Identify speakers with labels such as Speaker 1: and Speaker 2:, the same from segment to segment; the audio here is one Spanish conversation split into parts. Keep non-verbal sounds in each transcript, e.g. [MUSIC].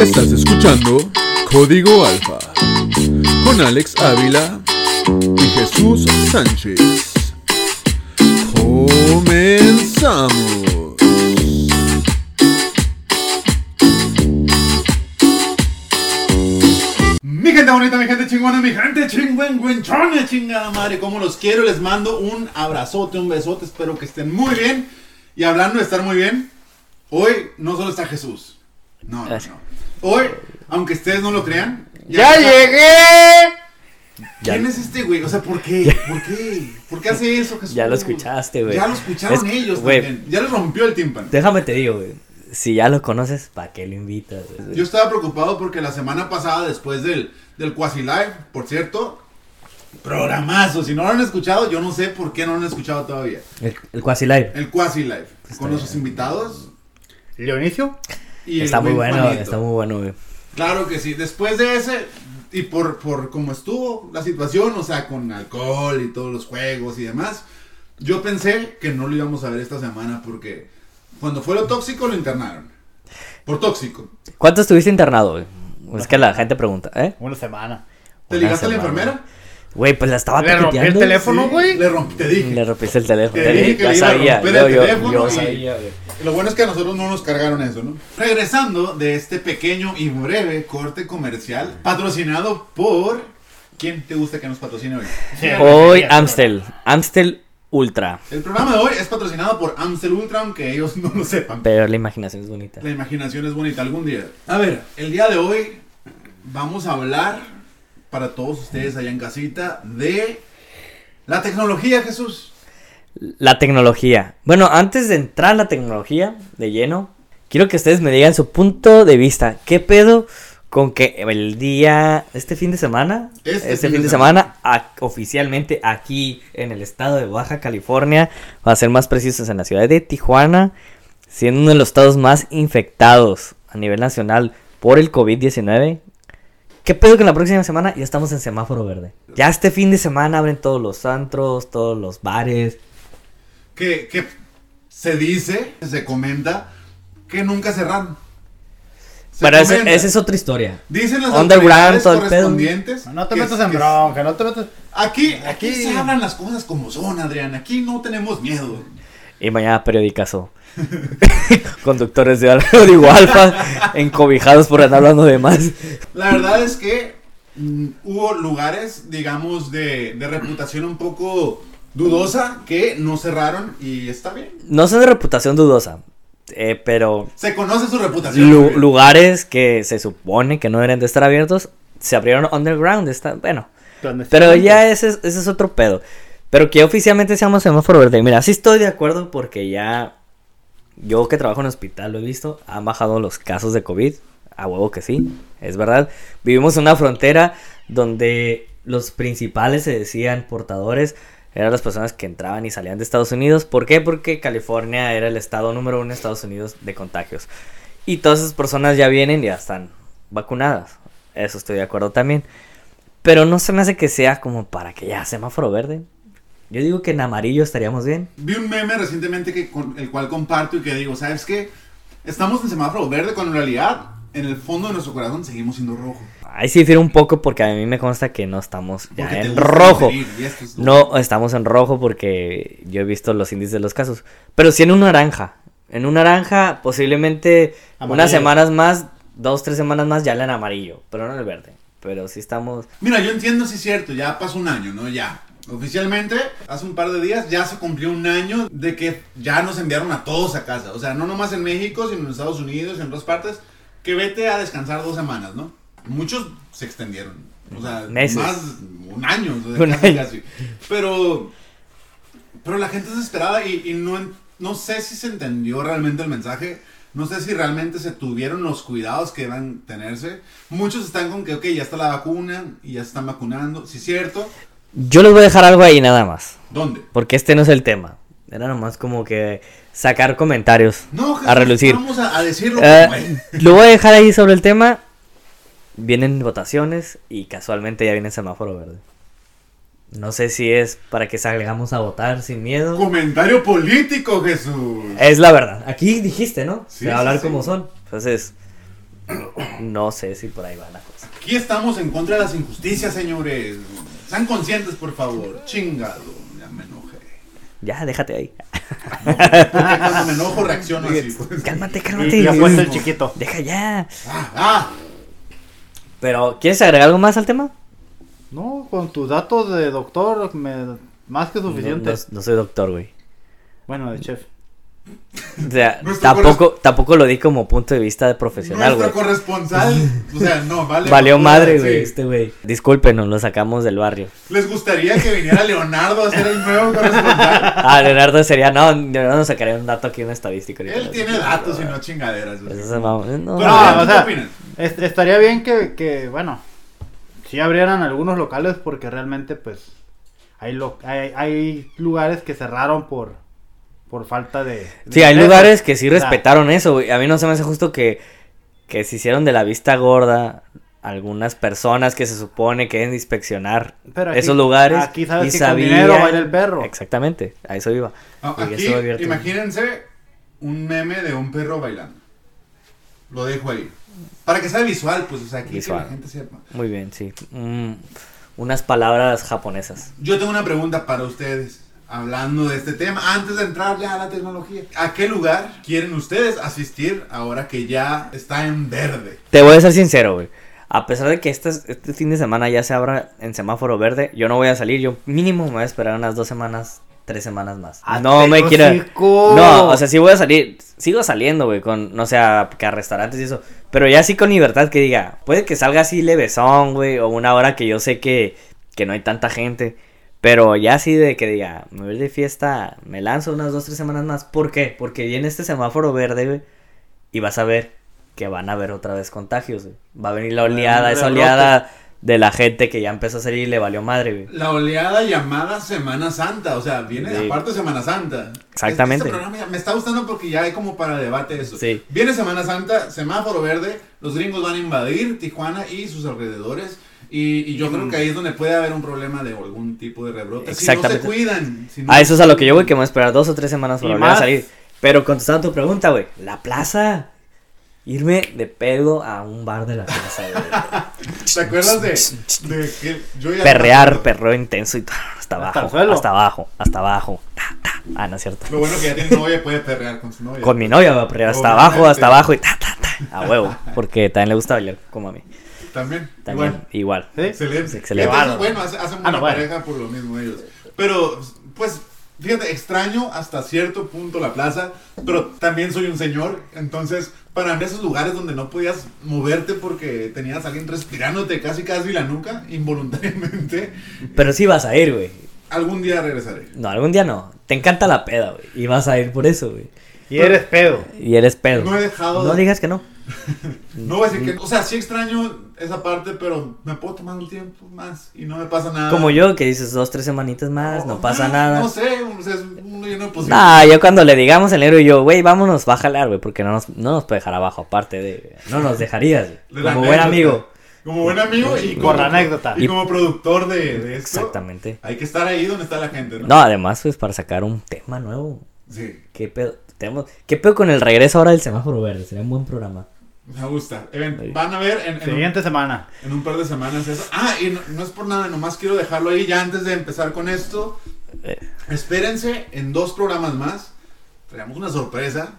Speaker 1: Estás escuchando Código Alfa con Alex Ávila y Jesús Sánchez. Comenzamos.
Speaker 2: Mi gente bonita, mi gente chingona, mi gente chingüengüenchona, chingada madre, como los quiero, les mando un abrazote, un besote, espero que estén muy bien. Y hablando de estar muy bien, hoy no solo está Jesús, no, no, no. Hoy, aunque ustedes no lo crean,
Speaker 3: ¡Ya
Speaker 2: está-
Speaker 3: llegué!
Speaker 2: ¿Quién
Speaker 4: Ya-
Speaker 2: es este güey? O sea, ¿por qué? ¿Por qué? ¿Por qué hace eso Jesús?
Speaker 4: Ya lo escuchaste, güey.
Speaker 2: Ya lo escucharon
Speaker 4: Es-
Speaker 2: ellos
Speaker 4: güey.
Speaker 2: también. Ya les rompió el tímpano.
Speaker 4: Déjame te digo, güey. Si ya lo conoces, ¿para qué lo invitas? güey?
Speaker 2: Yo estaba preocupado porque la semana pasada, después del, del Quasi Live, por cierto, programazo. Si no lo han escuchado, yo no sé por qué no lo han escuchado todavía.
Speaker 4: El, el Quasi Live.
Speaker 2: El Quasi Live, con
Speaker 4: bien.
Speaker 2: nuestros invitados.
Speaker 3: ¿Leonicio?
Speaker 2: Y
Speaker 4: Está muy
Speaker 2: buen
Speaker 4: bueno, está muy bueno, güey.
Speaker 2: Claro que sí. Después de ese, y por, por cómo estuvo la situación, o sea, con alcohol y todos los juegos y demás, yo pensé que no lo íbamos a ver esta semana porque cuando fue lo tóxico lo internaron. Por tóxico.
Speaker 4: ¿Cuánto estuviste internado, güey? Es que la gente pregunta, ¿eh?
Speaker 3: Una semana.
Speaker 2: ¿Te
Speaker 4: Una
Speaker 2: ligaste a la enfermera?
Speaker 4: Güey, pues la estaba
Speaker 3: ¿Le rompí el teléfono? güey?
Speaker 2: Le rompí, te dije.
Speaker 4: Le rompiste el teléfono.
Speaker 2: Te dije que
Speaker 4: ya
Speaker 2: le iba a
Speaker 4: sabía.
Speaker 2: romper
Speaker 4: Yo,
Speaker 2: el
Speaker 4: yo,
Speaker 2: teléfono
Speaker 4: yo
Speaker 2: y-
Speaker 4: sabía, güey.
Speaker 2: Lo bueno es que a nosotros no nos cargaron eso, ¿no? Regresando de este pequeño y breve corte comercial, patrocinado por... ¿Quién te gusta que nos patrocine hoy?
Speaker 4: Hoy Amstel. Amstel Ultra.
Speaker 2: El programa de hoy es patrocinado por Amstel Ultra, aunque ellos [LAUGHS] no lo sepan.
Speaker 4: Pero la imaginación es bonita.
Speaker 2: La imaginación es bonita algún día. A ver, el día de hoy vamos a hablar para todos ustedes allá en casita de la tecnología, Jesús.
Speaker 4: La tecnología. Bueno, antes de entrar a la tecnología de lleno, quiero que ustedes me digan su punto de vista. ¿Qué pedo con que el día, este fin de semana,
Speaker 2: Este
Speaker 4: este, fin de semana, a- oficialmente aquí en el estado de Baja California, va a ser más precisos en la ciudad de Tijuana, siendo uno de los estados más infectados a nivel nacional por el COVID-19? ¿Qué pedo que la próxima semana ya estamos en semáforo verde? Ya este fin de semana abren todos los antros, todos los bares.
Speaker 2: Que, que se dice, se comenta, que nunca cerraron. Se
Speaker 4: Pero esa es otra historia.
Speaker 2: Dicen las
Speaker 4: Underground,
Speaker 2: autoridades
Speaker 4: todo el pedo.
Speaker 2: correspondientes.
Speaker 3: No te
Speaker 2: que-
Speaker 3: metas en
Speaker 2: que-
Speaker 3: bronca, no te metas.
Speaker 2: Aquí, aquí
Speaker 3: Aquí-
Speaker 2: se hablan las cosas como son, Adrián. Aquí no tenemos miedo.
Speaker 4: Y mañana periodicazo. [LAUGHS] Conductores de Audio Alfa encobijados por andar hablando de más.
Speaker 2: La verdad es que mm, hubo lugares, digamos, de, de reputación un poco dudosa que no cerraron y está bien.
Speaker 4: No son de reputación dudosa, eh, pero
Speaker 2: Se conoce su reputación.
Speaker 4: lu- lugares que se supone que no deberían de estar abiertos se abrieron underground. Está, bueno,
Speaker 3: ¿Dónde
Speaker 4: pero ya ese, es- ese es otro pedo. Pero que oficialmente seamos semáforo verde. Mira, sí estoy de acuerdo porque ya yo que trabajo en hospital lo he visto, han bajado los casos de COVID. A huevo que sí, es verdad. Vivimos en una frontera donde los principales se decían portadores eran las personas que entraban y salían de Estados Unidos. ¿Por qué? Porque California era el estado número uno en Estados Unidos de contagios. Y todas esas personas ya vienen y ya están vacunadas. Eso estoy de acuerdo también. Pero no se me hace que sea como para que ya semáforo verde. Yo digo que en amarillo estaríamos bien.
Speaker 2: Vi un meme recientemente que con el cual comparto y que digo, ¿sabes qué? Estamos en semáforo verde cuando en realidad en el fondo de nuestro corazón seguimos siendo rojo.
Speaker 4: Ahí sí difiere un poco porque a mí me consta que no estamos ya en rojo.
Speaker 2: es
Speaker 4: No estamos en rojo porque yo he visto los índices de los casos. Pero sí en un naranja. En un naranja posiblemente
Speaker 3: Amarillo.
Speaker 4: unas semanas más, dos, tres semanas más ya en amarillo. Pero no en el verde. Pero sí estamos...
Speaker 2: Mira, yo entiendo si es cierto, ya pasó un año, ¿no? Ya. Oficialmente, hace un par de días ya se cumplió un año de que ya nos enviaron a todos a casa. O sea, no nomás en México, sino en Estados Unidos, en otras partes, que vete a descansar dos semanas, ¿no? Muchos se extendieron. O sea,
Speaker 4: Meses.
Speaker 2: más un año, o sea,
Speaker 4: Un
Speaker 2: casi,
Speaker 4: año.
Speaker 2: casi. Pero, pero la gente es desesperada y, y no, no sé si se entendió realmente el mensaje. No sé si realmente se tuvieron los cuidados que deben tenerse. Muchos están con que, ok, ya está la vacuna y ya se están vacunando. Sí, es cierto.
Speaker 4: Yo les voy a dejar algo ahí nada más.
Speaker 2: ¿Dónde?
Speaker 4: Porque este no es el tema. Era nomás como que sacar comentarios
Speaker 2: No,
Speaker 4: a
Speaker 2: Jesús,
Speaker 4: relucir.
Speaker 2: Vamos a, a decirlo es.
Speaker 4: lo voy a dejar ahí sobre el tema. Vienen votaciones y casualmente ya viene semáforo verde. No sé si es para que salgamos a votar sin miedo.
Speaker 2: Comentario político, Jesús.
Speaker 4: Es la verdad. Aquí dijiste, ¿no?
Speaker 2: Sí,
Speaker 4: Se va a hablar
Speaker 2: sí, sí.
Speaker 4: como son. Entonces, No sé si por ahí va la cosa.
Speaker 2: Aquí estamos en contra de las injusticias, señores. Sean conscientes, por favor. Chingado. Ya me enojé.
Speaker 4: Ya, déjate ahí.
Speaker 2: Porque cuando me enojo reacciono así. pues.
Speaker 4: Cálmate, cálmate.
Speaker 3: y apuesta el chiquito.
Speaker 4: Deja ya.
Speaker 2: Ah, ah.
Speaker 4: Pero, ¿quieres agregar algo más al tema?
Speaker 3: No, con tus datos de doctor, me, más que
Speaker 4: No,
Speaker 3: suficiente.
Speaker 4: no- no soy doctor, güey.
Speaker 3: Bueno, de chef.
Speaker 4: O sea, [LAUGHS] tampoco, tampoco lo di como punto de vista de profesional,
Speaker 2: Nuestro
Speaker 4: güey.
Speaker 2: corresponsal. O sea, no, vale.
Speaker 4: Valió madre,
Speaker 2: sí.
Speaker 4: güey, este güey. Discúlpenos, lo sacamos del barrio.
Speaker 2: ¿Les gustaría que viniera Leonardo a ser el nuevo corresponsal? [LAUGHS]
Speaker 4: Ah, Leonardo sería, no, Leonardo nos sacaría un dato aquí, una estadística. ahorita.
Speaker 2: Él tiene datos y no chingaderas.
Speaker 4: Eso va- no.
Speaker 2: Pero,
Speaker 3: No,
Speaker 2: Adrián,
Speaker 3: o
Speaker 2: ¿tú
Speaker 3: sea,
Speaker 2: qué opinas?
Speaker 3: Est- estaría bien que, que, bueno, si abrieran algunos locales porque realmente, pues, hay, lo- hay, hay lugares que cerraron por, por falta de... de
Speaker 4: Sí, hay
Speaker 3: ingresos.
Speaker 4: lugares que sí
Speaker 3: O sea,
Speaker 4: respetaron eso, güey. A mí no se me hace justo que, que se hicieron de la vista gorda algunas personas que se supone que deben de inspeccionar
Speaker 3: Pero aquí-
Speaker 4: esos lugares.
Speaker 3: aquí sabes
Speaker 4: y
Speaker 3: que con
Speaker 4: sabían-
Speaker 3: dinero baila el perro.
Speaker 4: Exactamente, a eso iba.
Speaker 2: Ah, Aquí, imagínense un meme de un perro bailando. Lo dejo ahí. Para que sea visual, pues, o sea, aquí
Speaker 4: Visual.
Speaker 2: que la gente sepa.
Speaker 4: Muy bien, sí. Mm, unas palabras japonesas.
Speaker 2: Yo tengo una pregunta para ustedes. Hablando de este tema, antes de entrar ya a la tecnología, ¿a qué lugar quieren ustedes asistir ahora que ya está en verde?
Speaker 4: Te voy a ser sincero, güey. A pesar de que este, este fin de semana ya se abra en semáforo verde, yo no voy a salir. Yo mínimo me voy a esperar unas dos semanas, tres semanas más.
Speaker 3: ¡Ah,
Speaker 4: no me quiero.
Speaker 3: hocico!
Speaker 4: No, o sea, sí voy a salir. Sigo saliendo, güey, con, no sé, a, a restaurantes y eso. Pero ya sí con libertad que diga, puede que salga así levesón, güey, o una hora que yo sé que, que no hay tanta gente. Pero ya así de que diga, me voy de fiesta, me lanzo unas dos, tres semanas más. ¿Por qué? Porque viene este semáforo verde, güey, y vas a ver que van a haber otra vez contagios, güey. Va a venir la oleada, esa oleada de la gente que ya empezó a salir y le valió madre, güey.
Speaker 2: La oleada llamada Semana Santa, o sea, viene
Speaker 4: Sí.
Speaker 2: aparte de Semana Santa.
Speaker 4: Exactamente.
Speaker 2: Este programa ya- me está gustando porque ya hay como para debate eso.
Speaker 4: Sí.
Speaker 2: Viene Semana Santa, semáforo verde, los gringos van a invadir Tijuana y sus alrededores. Y, y yo creo que ahí es donde puede haber un problema de algún tipo de rebrote. Si no se
Speaker 4: Exactamente.
Speaker 2: cuidan. si no
Speaker 4: A eso es a lo que yo voy, que me voy a esperar dos o tres semanas para volver a salir. Pero contestando tu pregunta, güey, la plaza. Irme de pedo a un bar de la plaza, güey. [LAUGHS]
Speaker 2: ¿Te acuerdas de, de que yo ya
Speaker 4: Perrear, perreo intenso y hasta abajo.
Speaker 3: el suelo.
Speaker 4: Hasta abajo, hasta abajo. Ta, ta. Ah, no es cierto.
Speaker 2: Lo bueno que ya tiene novia puede perrear con su novia.
Speaker 4: Con mi novia va a perrear hasta
Speaker 2: Obviamente.
Speaker 4: abajo, hasta abajo y ta, ta, ta. A huevo. Porque también le gusta bailar como a mí.
Speaker 2: También.
Speaker 4: También,
Speaker 2: Igual.
Speaker 4: igual.
Speaker 3: ¿Sí?
Speaker 2: Excelente.
Speaker 4: Es excelente.
Speaker 2: Entonces, bueno, hace- hacen buena
Speaker 3: Ah, no, bueno.
Speaker 2: pareja por lo mismo ellos. Pero, pues, fíjate, extraño hasta cierto punto la plaza, pero también soy un señor, entonces, para mí esos lugares donde no podías moverte porque tenías a alguien respirándote casi casi la nuca, involuntariamente,
Speaker 4: Pero sí vas a ir, güey.
Speaker 2: algún día regresaré.
Speaker 4: No, algún día no. Te encanta la peda, güey. Y vas a ir por eso, güey.
Speaker 3: Y eres pedo.
Speaker 4: Y eres pedo.
Speaker 2: No he dejado
Speaker 4: No
Speaker 2: de-
Speaker 4: digas que no. [LAUGHS]
Speaker 2: No voy a decir que, o sea, sí extraño esa parte, pero me puedo tomar un tiempo más y no me pasa nada.
Speaker 4: Como yo, que dices dos, tres semanitas más, no pasa nada.
Speaker 2: No sé, o sea, es un lleno de posibilidades.
Speaker 4: Nah, yo cuando le digamos el negro y yo, güey, vámonos, va a jalar, güey, porque no nos, no nos puede dejar abajo, aparte de. No nos dejarías, güey,
Speaker 2: De
Speaker 4: como buen amigo.
Speaker 2: Como buen amigo y
Speaker 3: Por
Speaker 2: como,
Speaker 3: la anécdota.
Speaker 2: Y como productor de, de esto.
Speaker 4: Exactamente.
Speaker 2: Hay que estar ahí donde está la gente, ¿no?
Speaker 4: No, además, pues para sacar un tema nuevo.
Speaker 2: Sí,
Speaker 4: ¿Qué pedo? Tenemos, ¿Qué pedo con el regreso ahora del semáforo verde? Sería un buen programa.
Speaker 2: Me gusta. Even- van a ver en, en un,
Speaker 3: Siguiente semana.
Speaker 2: en un par de semanas eso. Ah, y no, no es por nada, nomás quiero dejarlo ahí ya antes de empezar con esto.
Speaker 4: Eh.
Speaker 2: Espérense en dos programas más. Traemos una sorpresa.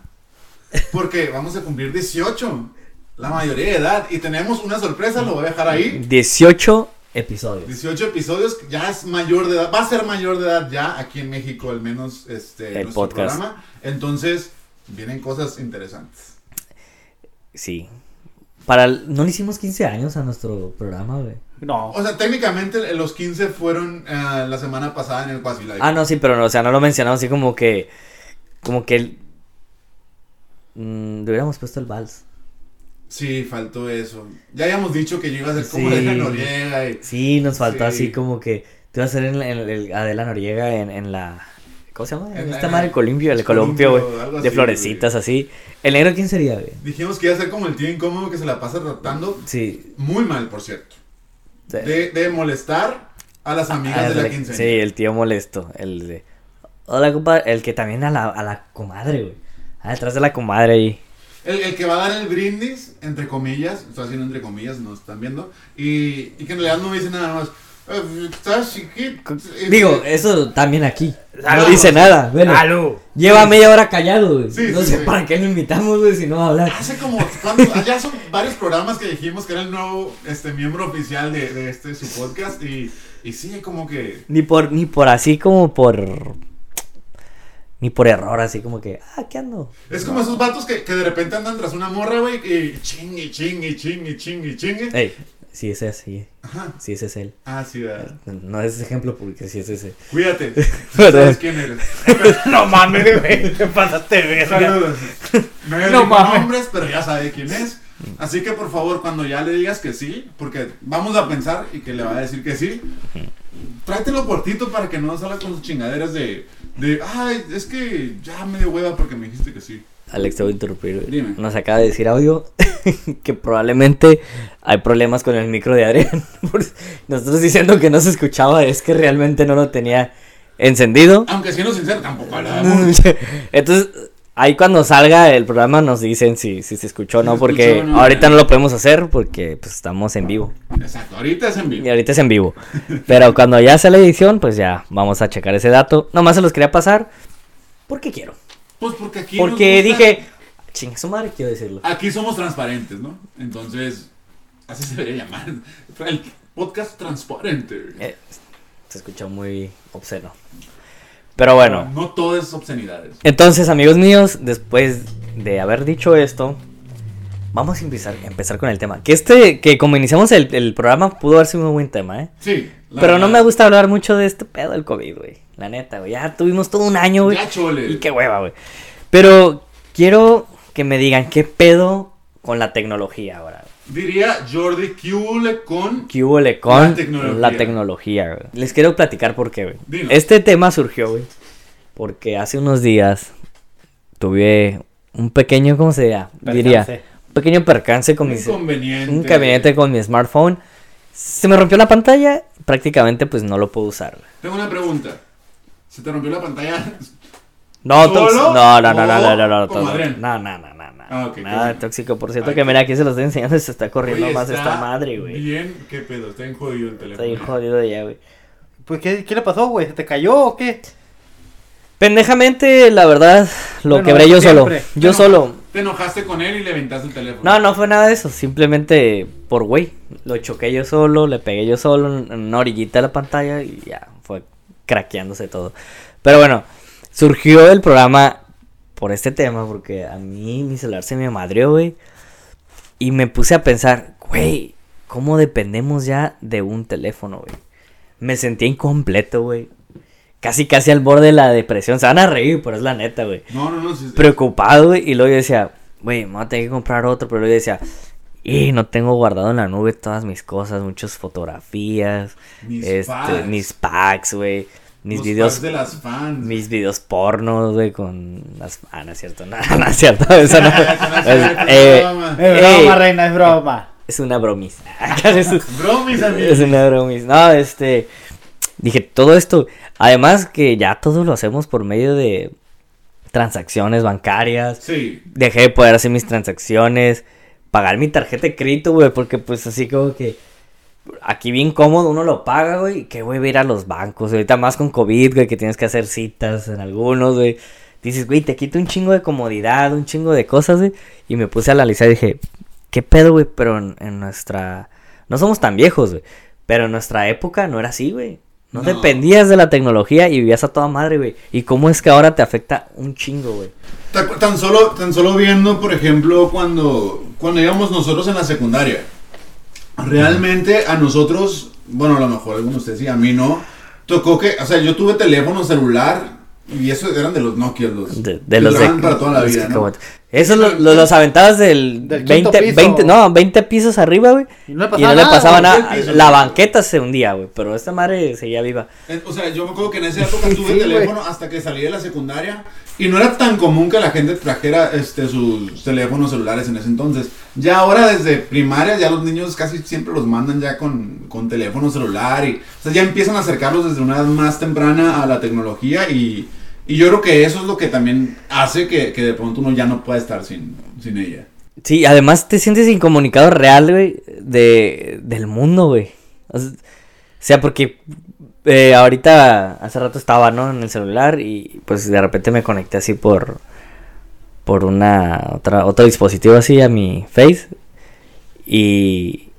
Speaker 2: Porque vamos a cumplir 18. La mayoría de edad. Y tenemos una sorpresa, lo voy a dejar ahí.
Speaker 4: 18 episodios.
Speaker 2: 18 episodios, ya es mayor de edad, va a ser mayor de edad ya aquí en México, al menos este
Speaker 4: El
Speaker 2: nuestro
Speaker 4: podcast.
Speaker 2: programa. Entonces, vienen cosas interesantes.
Speaker 4: Sí. Para el- no le hicimos 15 años a nuestro programa, güey.
Speaker 3: No.
Speaker 2: O sea, técnicamente los 15 fueron eh, la semana pasada en el Quasi Live.
Speaker 4: Ah, no, sí, pero no, o sea, no lo mencionamos así como que. Como que. el- Mm, le hubiéramos puesto el vals.
Speaker 2: Sí, faltó eso. Ya habíamos dicho que yo iba a ser como
Speaker 4: Sí.
Speaker 2: Adela Noriega y
Speaker 4: Sí, nos faltó
Speaker 2: Sí.
Speaker 4: así como que. Te iba a hacer en, en el Adela Noriega en, en la. ¿Cómo se llama? Esta madre, el columpio, el
Speaker 2: columpio,
Speaker 4: güey. De florecitas así. ¿El negro quién sería, güey?
Speaker 2: dijimos que iba a ser como el tío incómodo que se la pasa tratando
Speaker 4: Sí.
Speaker 2: muy mal, por cierto.
Speaker 4: sí.
Speaker 2: De, de molestar a las amigas
Speaker 4: Ah,
Speaker 2: de la quinceañera.
Speaker 4: Sí, el tío molesto. El de. Hola, compadre. El que también a la, a la comadre, güey. Ah, detrás de la comadre ahí.
Speaker 2: El, el que va a dar el brindis, entre comillas, estoy haciendo entre comillas, no están viendo, y, y que en realidad no dice nada más. "Eh, Estás chiquito. Y-
Speaker 4: Digo, eso también aquí.
Speaker 3: Salud.
Speaker 4: No dice nada. Bueno,
Speaker 3: Salud.
Speaker 4: lleva media hora callado, güey.
Speaker 2: Sí,
Speaker 4: no
Speaker 2: sí,
Speaker 4: sé
Speaker 2: sí.
Speaker 4: para qué lo invitamos, güey, si no va a hablar.
Speaker 2: Hace como, ya son varios programas que dijimos que era el nuevo este, miembro oficial de, de este su podcast y, y sí, como que...
Speaker 4: Ni por, ni por así como por. Ni por error, así como que, ah, ¿qué ando?
Speaker 2: Es como esos vatos que, que de repente andan tras una morra, güey, y chingue, chingue, chingue, chingue, chingue.
Speaker 4: Ey, sí, ese es así.
Speaker 2: Ajá.
Speaker 4: Sí, ese es él.
Speaker 2: Ah, sí, ¿verdad?
Speaker 4: No es ese ejemplo porque sí es ese.
Speaker 2: Cuídate. [LAUGHS] ¿Sabes quién eres? [LAUGHS]
Speaker 3: No mames, güey. Te pasaste verga.
Speaker 2: Saludos. No
Speaker 3: No
Speaker 2: no
Speaker 3: mames.
Speaker 2: nombres, pero ya sabe quién es. Así que por favor, cuando ya le digas que sí, porque vamos a pensar y que le va a decir que sí, tráetelo por Tito para que no salga con sus chingaderas de, de, ay, es que ya me dio hueva porque me dijiste que sí.
Speaker 4: Alex, te voy a interrumpir.
Speaker 2: Dime.
Speaker 4: Nos acaba de decir audio [LAUGHS] que probablemente hay problemas con el micro de Adrián. [LAUGHS] Nosotros diciendo que no se escuchaba, es que realmente no lo tenía encendido.
Speaker 2: Aunque siendo sincero, tampoco hablábamos. [LAUGHS]
Speaker 4: Entonces, ahí cuando salga el programa nos dicen si, si se escuchó o no, porque
Speaker 2: escuchó o no.
Speaker 4: ahorita no lo podemos hacer porque pues, estamos en vivo.
Speaker 2: Exacto, ahorita es en vivo.
Speaker 4: Y ahorita es en vivo. Pero cuando ya sea la edición, pues ya vamos a checar ese dato. Nomás se los quería pasar porque quiero.
Speaker 2: Pues porque aquí nos
Speaker 4: Porque
Speaker 2: gusta-
Speaker 4: dije, chinga su madre, quiero decirlo.
Speaker 2: Aquí somos transparentes, ¿no? Entonces, así se debería llamar. El podcast transparente.
Speaker 4: Eh, se escuchó muy obsceno. Pero bueno.
Speaker 2: No todo es obscenidades.
Speaker 4: Entonces, amigos míos, después de haber dicho esto, vamos a empezar, empezar con el tema. Que este, que como iniciamos el, el programa, pudo haber sido un buen tema, ¿eh?
Speaker 2: Sí.
Speaker 4: Pero no me gusta hablar mucho de este pedo del COVID, güey. La neta, güey. Ya tuvimos todo un año, güey.
Speaker 2: Ya chole.
Speaker 4: Y qué hueva, güey. Pero quiero que me digan qué pedo con la tecnología ahora.
Speaker 2: Diría Jordi Cule con.
Speaker 4: ¿Qué con
Speaker 2: La tecnología.
Speaker 4: la tecnología, güey? Les quiero platicar por qué, güey.
Speaker 2: Dilo.
Speaker 4: Este tema surgió, güey, porque hace unos días tuve un pequeño, ¿cómo se diría? Un pequeño percance con
Speaker 2: Un
Speaker 4: mi
Speaker 2: inconveniente.
Speaker 4: un inconveniente con mi smartphone. Se me rompió la pantalla, prácticamente pues no lo puedo usar. güey.
Speaker 2: Tengo una pregunta. ¿Se te rompió la pantalla?
Speaker 4: No.
Speaker 2: ¿Solo?
Speaker 4: No, no, no, no, no, no, no,
Speaker 2: ¿O como
Speaker 4: no, no, no, no, no, no,
Speaker 2: Ah, ok, qué
Speaker 4: nada tóxico. Por cierto
Speaker 2: Ay,
Speaker 4: que mira, aquí se lo estoy enseñando, se está corriendo
Speaker 2: Oye,
Speaker 4: más
Speaker 2: está
Speaker 4: esta madre, güey.
Speaker 2: Bien, qué pedo, está bien jodido el teléfono.
Speaker 4: Estoy jodido ya, güey.
Speaker 3: Pues, ¿qué, ¿qué le pasó, güey? ¿Se te cayó o qué?
Speaker 4: Pendejamente, la verdad, lo
Speaker 3: Bueno,
Speaker 4: quebré yo solo.
Speaker 3: siempre.
Speaker 4: Yo
Speaker 2: Te
Speaker 4: solo.
Speaker 2: Te enojaste con él y le aventaste el teléfono.
Speaker 4: No, no fue nada de eso. Simplemente por güey. Lo choqué yo solo, le pegué yo solo en en una orillita de la pantalla y ya fue craqueándose todo. Pero bueno, surgió el programa por este tema porque a mí mi celular se me madrió, güey. Y me puse a pensar, güey, ¿cómo dependemos ya de un teléfono, güey? Me sentía incompleto, güey. Casi, casi al borde de la depresión. Se van a reír, pero es la neta, güey
Speaker 2: No, no, no. sí, sí.
Speaker 4: preocupado, güey. Y luego yo decía, güey, me voy a tener que comprar otro. Pero luego yo decía, y no tengo guardado en la nube todas mis cosas, muchas fotografías,
Speaker 2: Mis
Speaker 4: este,
Speaker 2: packs.
Speaker 4: mis packs, güey. Mis
Speaker 2: Los
Speaker 4: videos,
Speaker 2: packs de las fans.
Speaker 4: mis videos pornos, güey, con las... Ah, no es cierto, [LAUGHS] no, no es cierto, eso no. [LAUGHS]
Speaker 2: Eso no es
Speaker 4: es, eh,
Speaker 2: broma.
Speaker 3: Es
Speaker 4: Ey.
Speaker 3: broma, reina, es broma.
Speaker 4: es una bromis. [LAUGHS] es,
Speaker 2: Bromis,
Speaker 4: es
Speaker 2: amigos.
Speaker 4: una bromis. No, este... Dije, todo esto, además que ya todo lo hacemos por medio de transacciones bancarias,
Speaker 2: Sí.
Speaker 4: dejé de poder hacer mis transacciones, pagar mi tarjeta de crédito, güey, porque pues así como que aquí bien cómodo uno lo paga, güey, y que güey, voy a ir a los bancos, ahorita más con COVID, güey, que tienes que hacer citas en algunos, güey. Dices, güey, te quita un chingo de comodidad, un chingo de cosas, güey, y me puse a analizar y dije, ¿qué pedo, güey? Pero en, en nuestra... No somos tan viejos, güey, pero en nuestra época no era así, güey. No,
Speaker 2: No.
Speaker 4: dependías de la tecnología y vivías a toda madre, güey. ¿Y cómo es que ahora te afecta un chingo, güey?
Speaker 2: Ta- Tan solo, tan solo viendo, por ejemplo, cuando, cuando íbamos nosotros en la secundaria. Realmente a nosotros, bueno, a lo mejor algunos de ustedes sí, a mí no. Tocó que, o sea, yo tuve teléfono celular y eso eran de los Nokia, los
Speaker 4: De, de
Speaker 2: que
Speaker 4: los de,
Speaker 2: para toda la vida.
Speaker 4: Como- Eso lo- lo- los aventabas del,
Speaker 3: Del quinto
Speaker 4: 20,
Speaker 3: piso.
Speaker 4: 20, no, 20 pisos arriba, güey.
Speaker 3: Y no le
Speaker 4: Y
Speaker 3: pasaba
Speaker 4: no le
Speaker 3: nada,
Speaker 4: pasaba
Speaker 2: güey,
Speaker 4: nada.
Speaker 2: piso,
Speaker 4: La
Speaker 2: ¿no?
Speaker 4: banqueta se hundía, güey. Pero esta madre seguía viva.
Speaker 2: Eh, O sea, yo me acuerdo que en esa época [LAUGHS] tuve
Speaker 3: Sí,
Speaker 2: teléfono hasta que salí de la secundaria y no era tan común que la gente trajera este sus teléfonos celulares en ese entonces. Ya ahora desde primaria ya los niños casi siempre los mandan ya con, con teléfono celular y o sea, ya empiezan a acercarlos desde una edad más temprana a la tecnología y, y yo creo que eso es lo que también hace que, que de pronto uno ya no pueda estar sin, sin ella.
Speaker 4: Sí, además te sientes incomunicado real, güey, de, del mundo, güey. O sea, porque eh, ahorita, hace rato estaba, ¿no? En el celular y pues de repente me conecté así por, por una, otra, otro dispositivo así a mi Face. Y,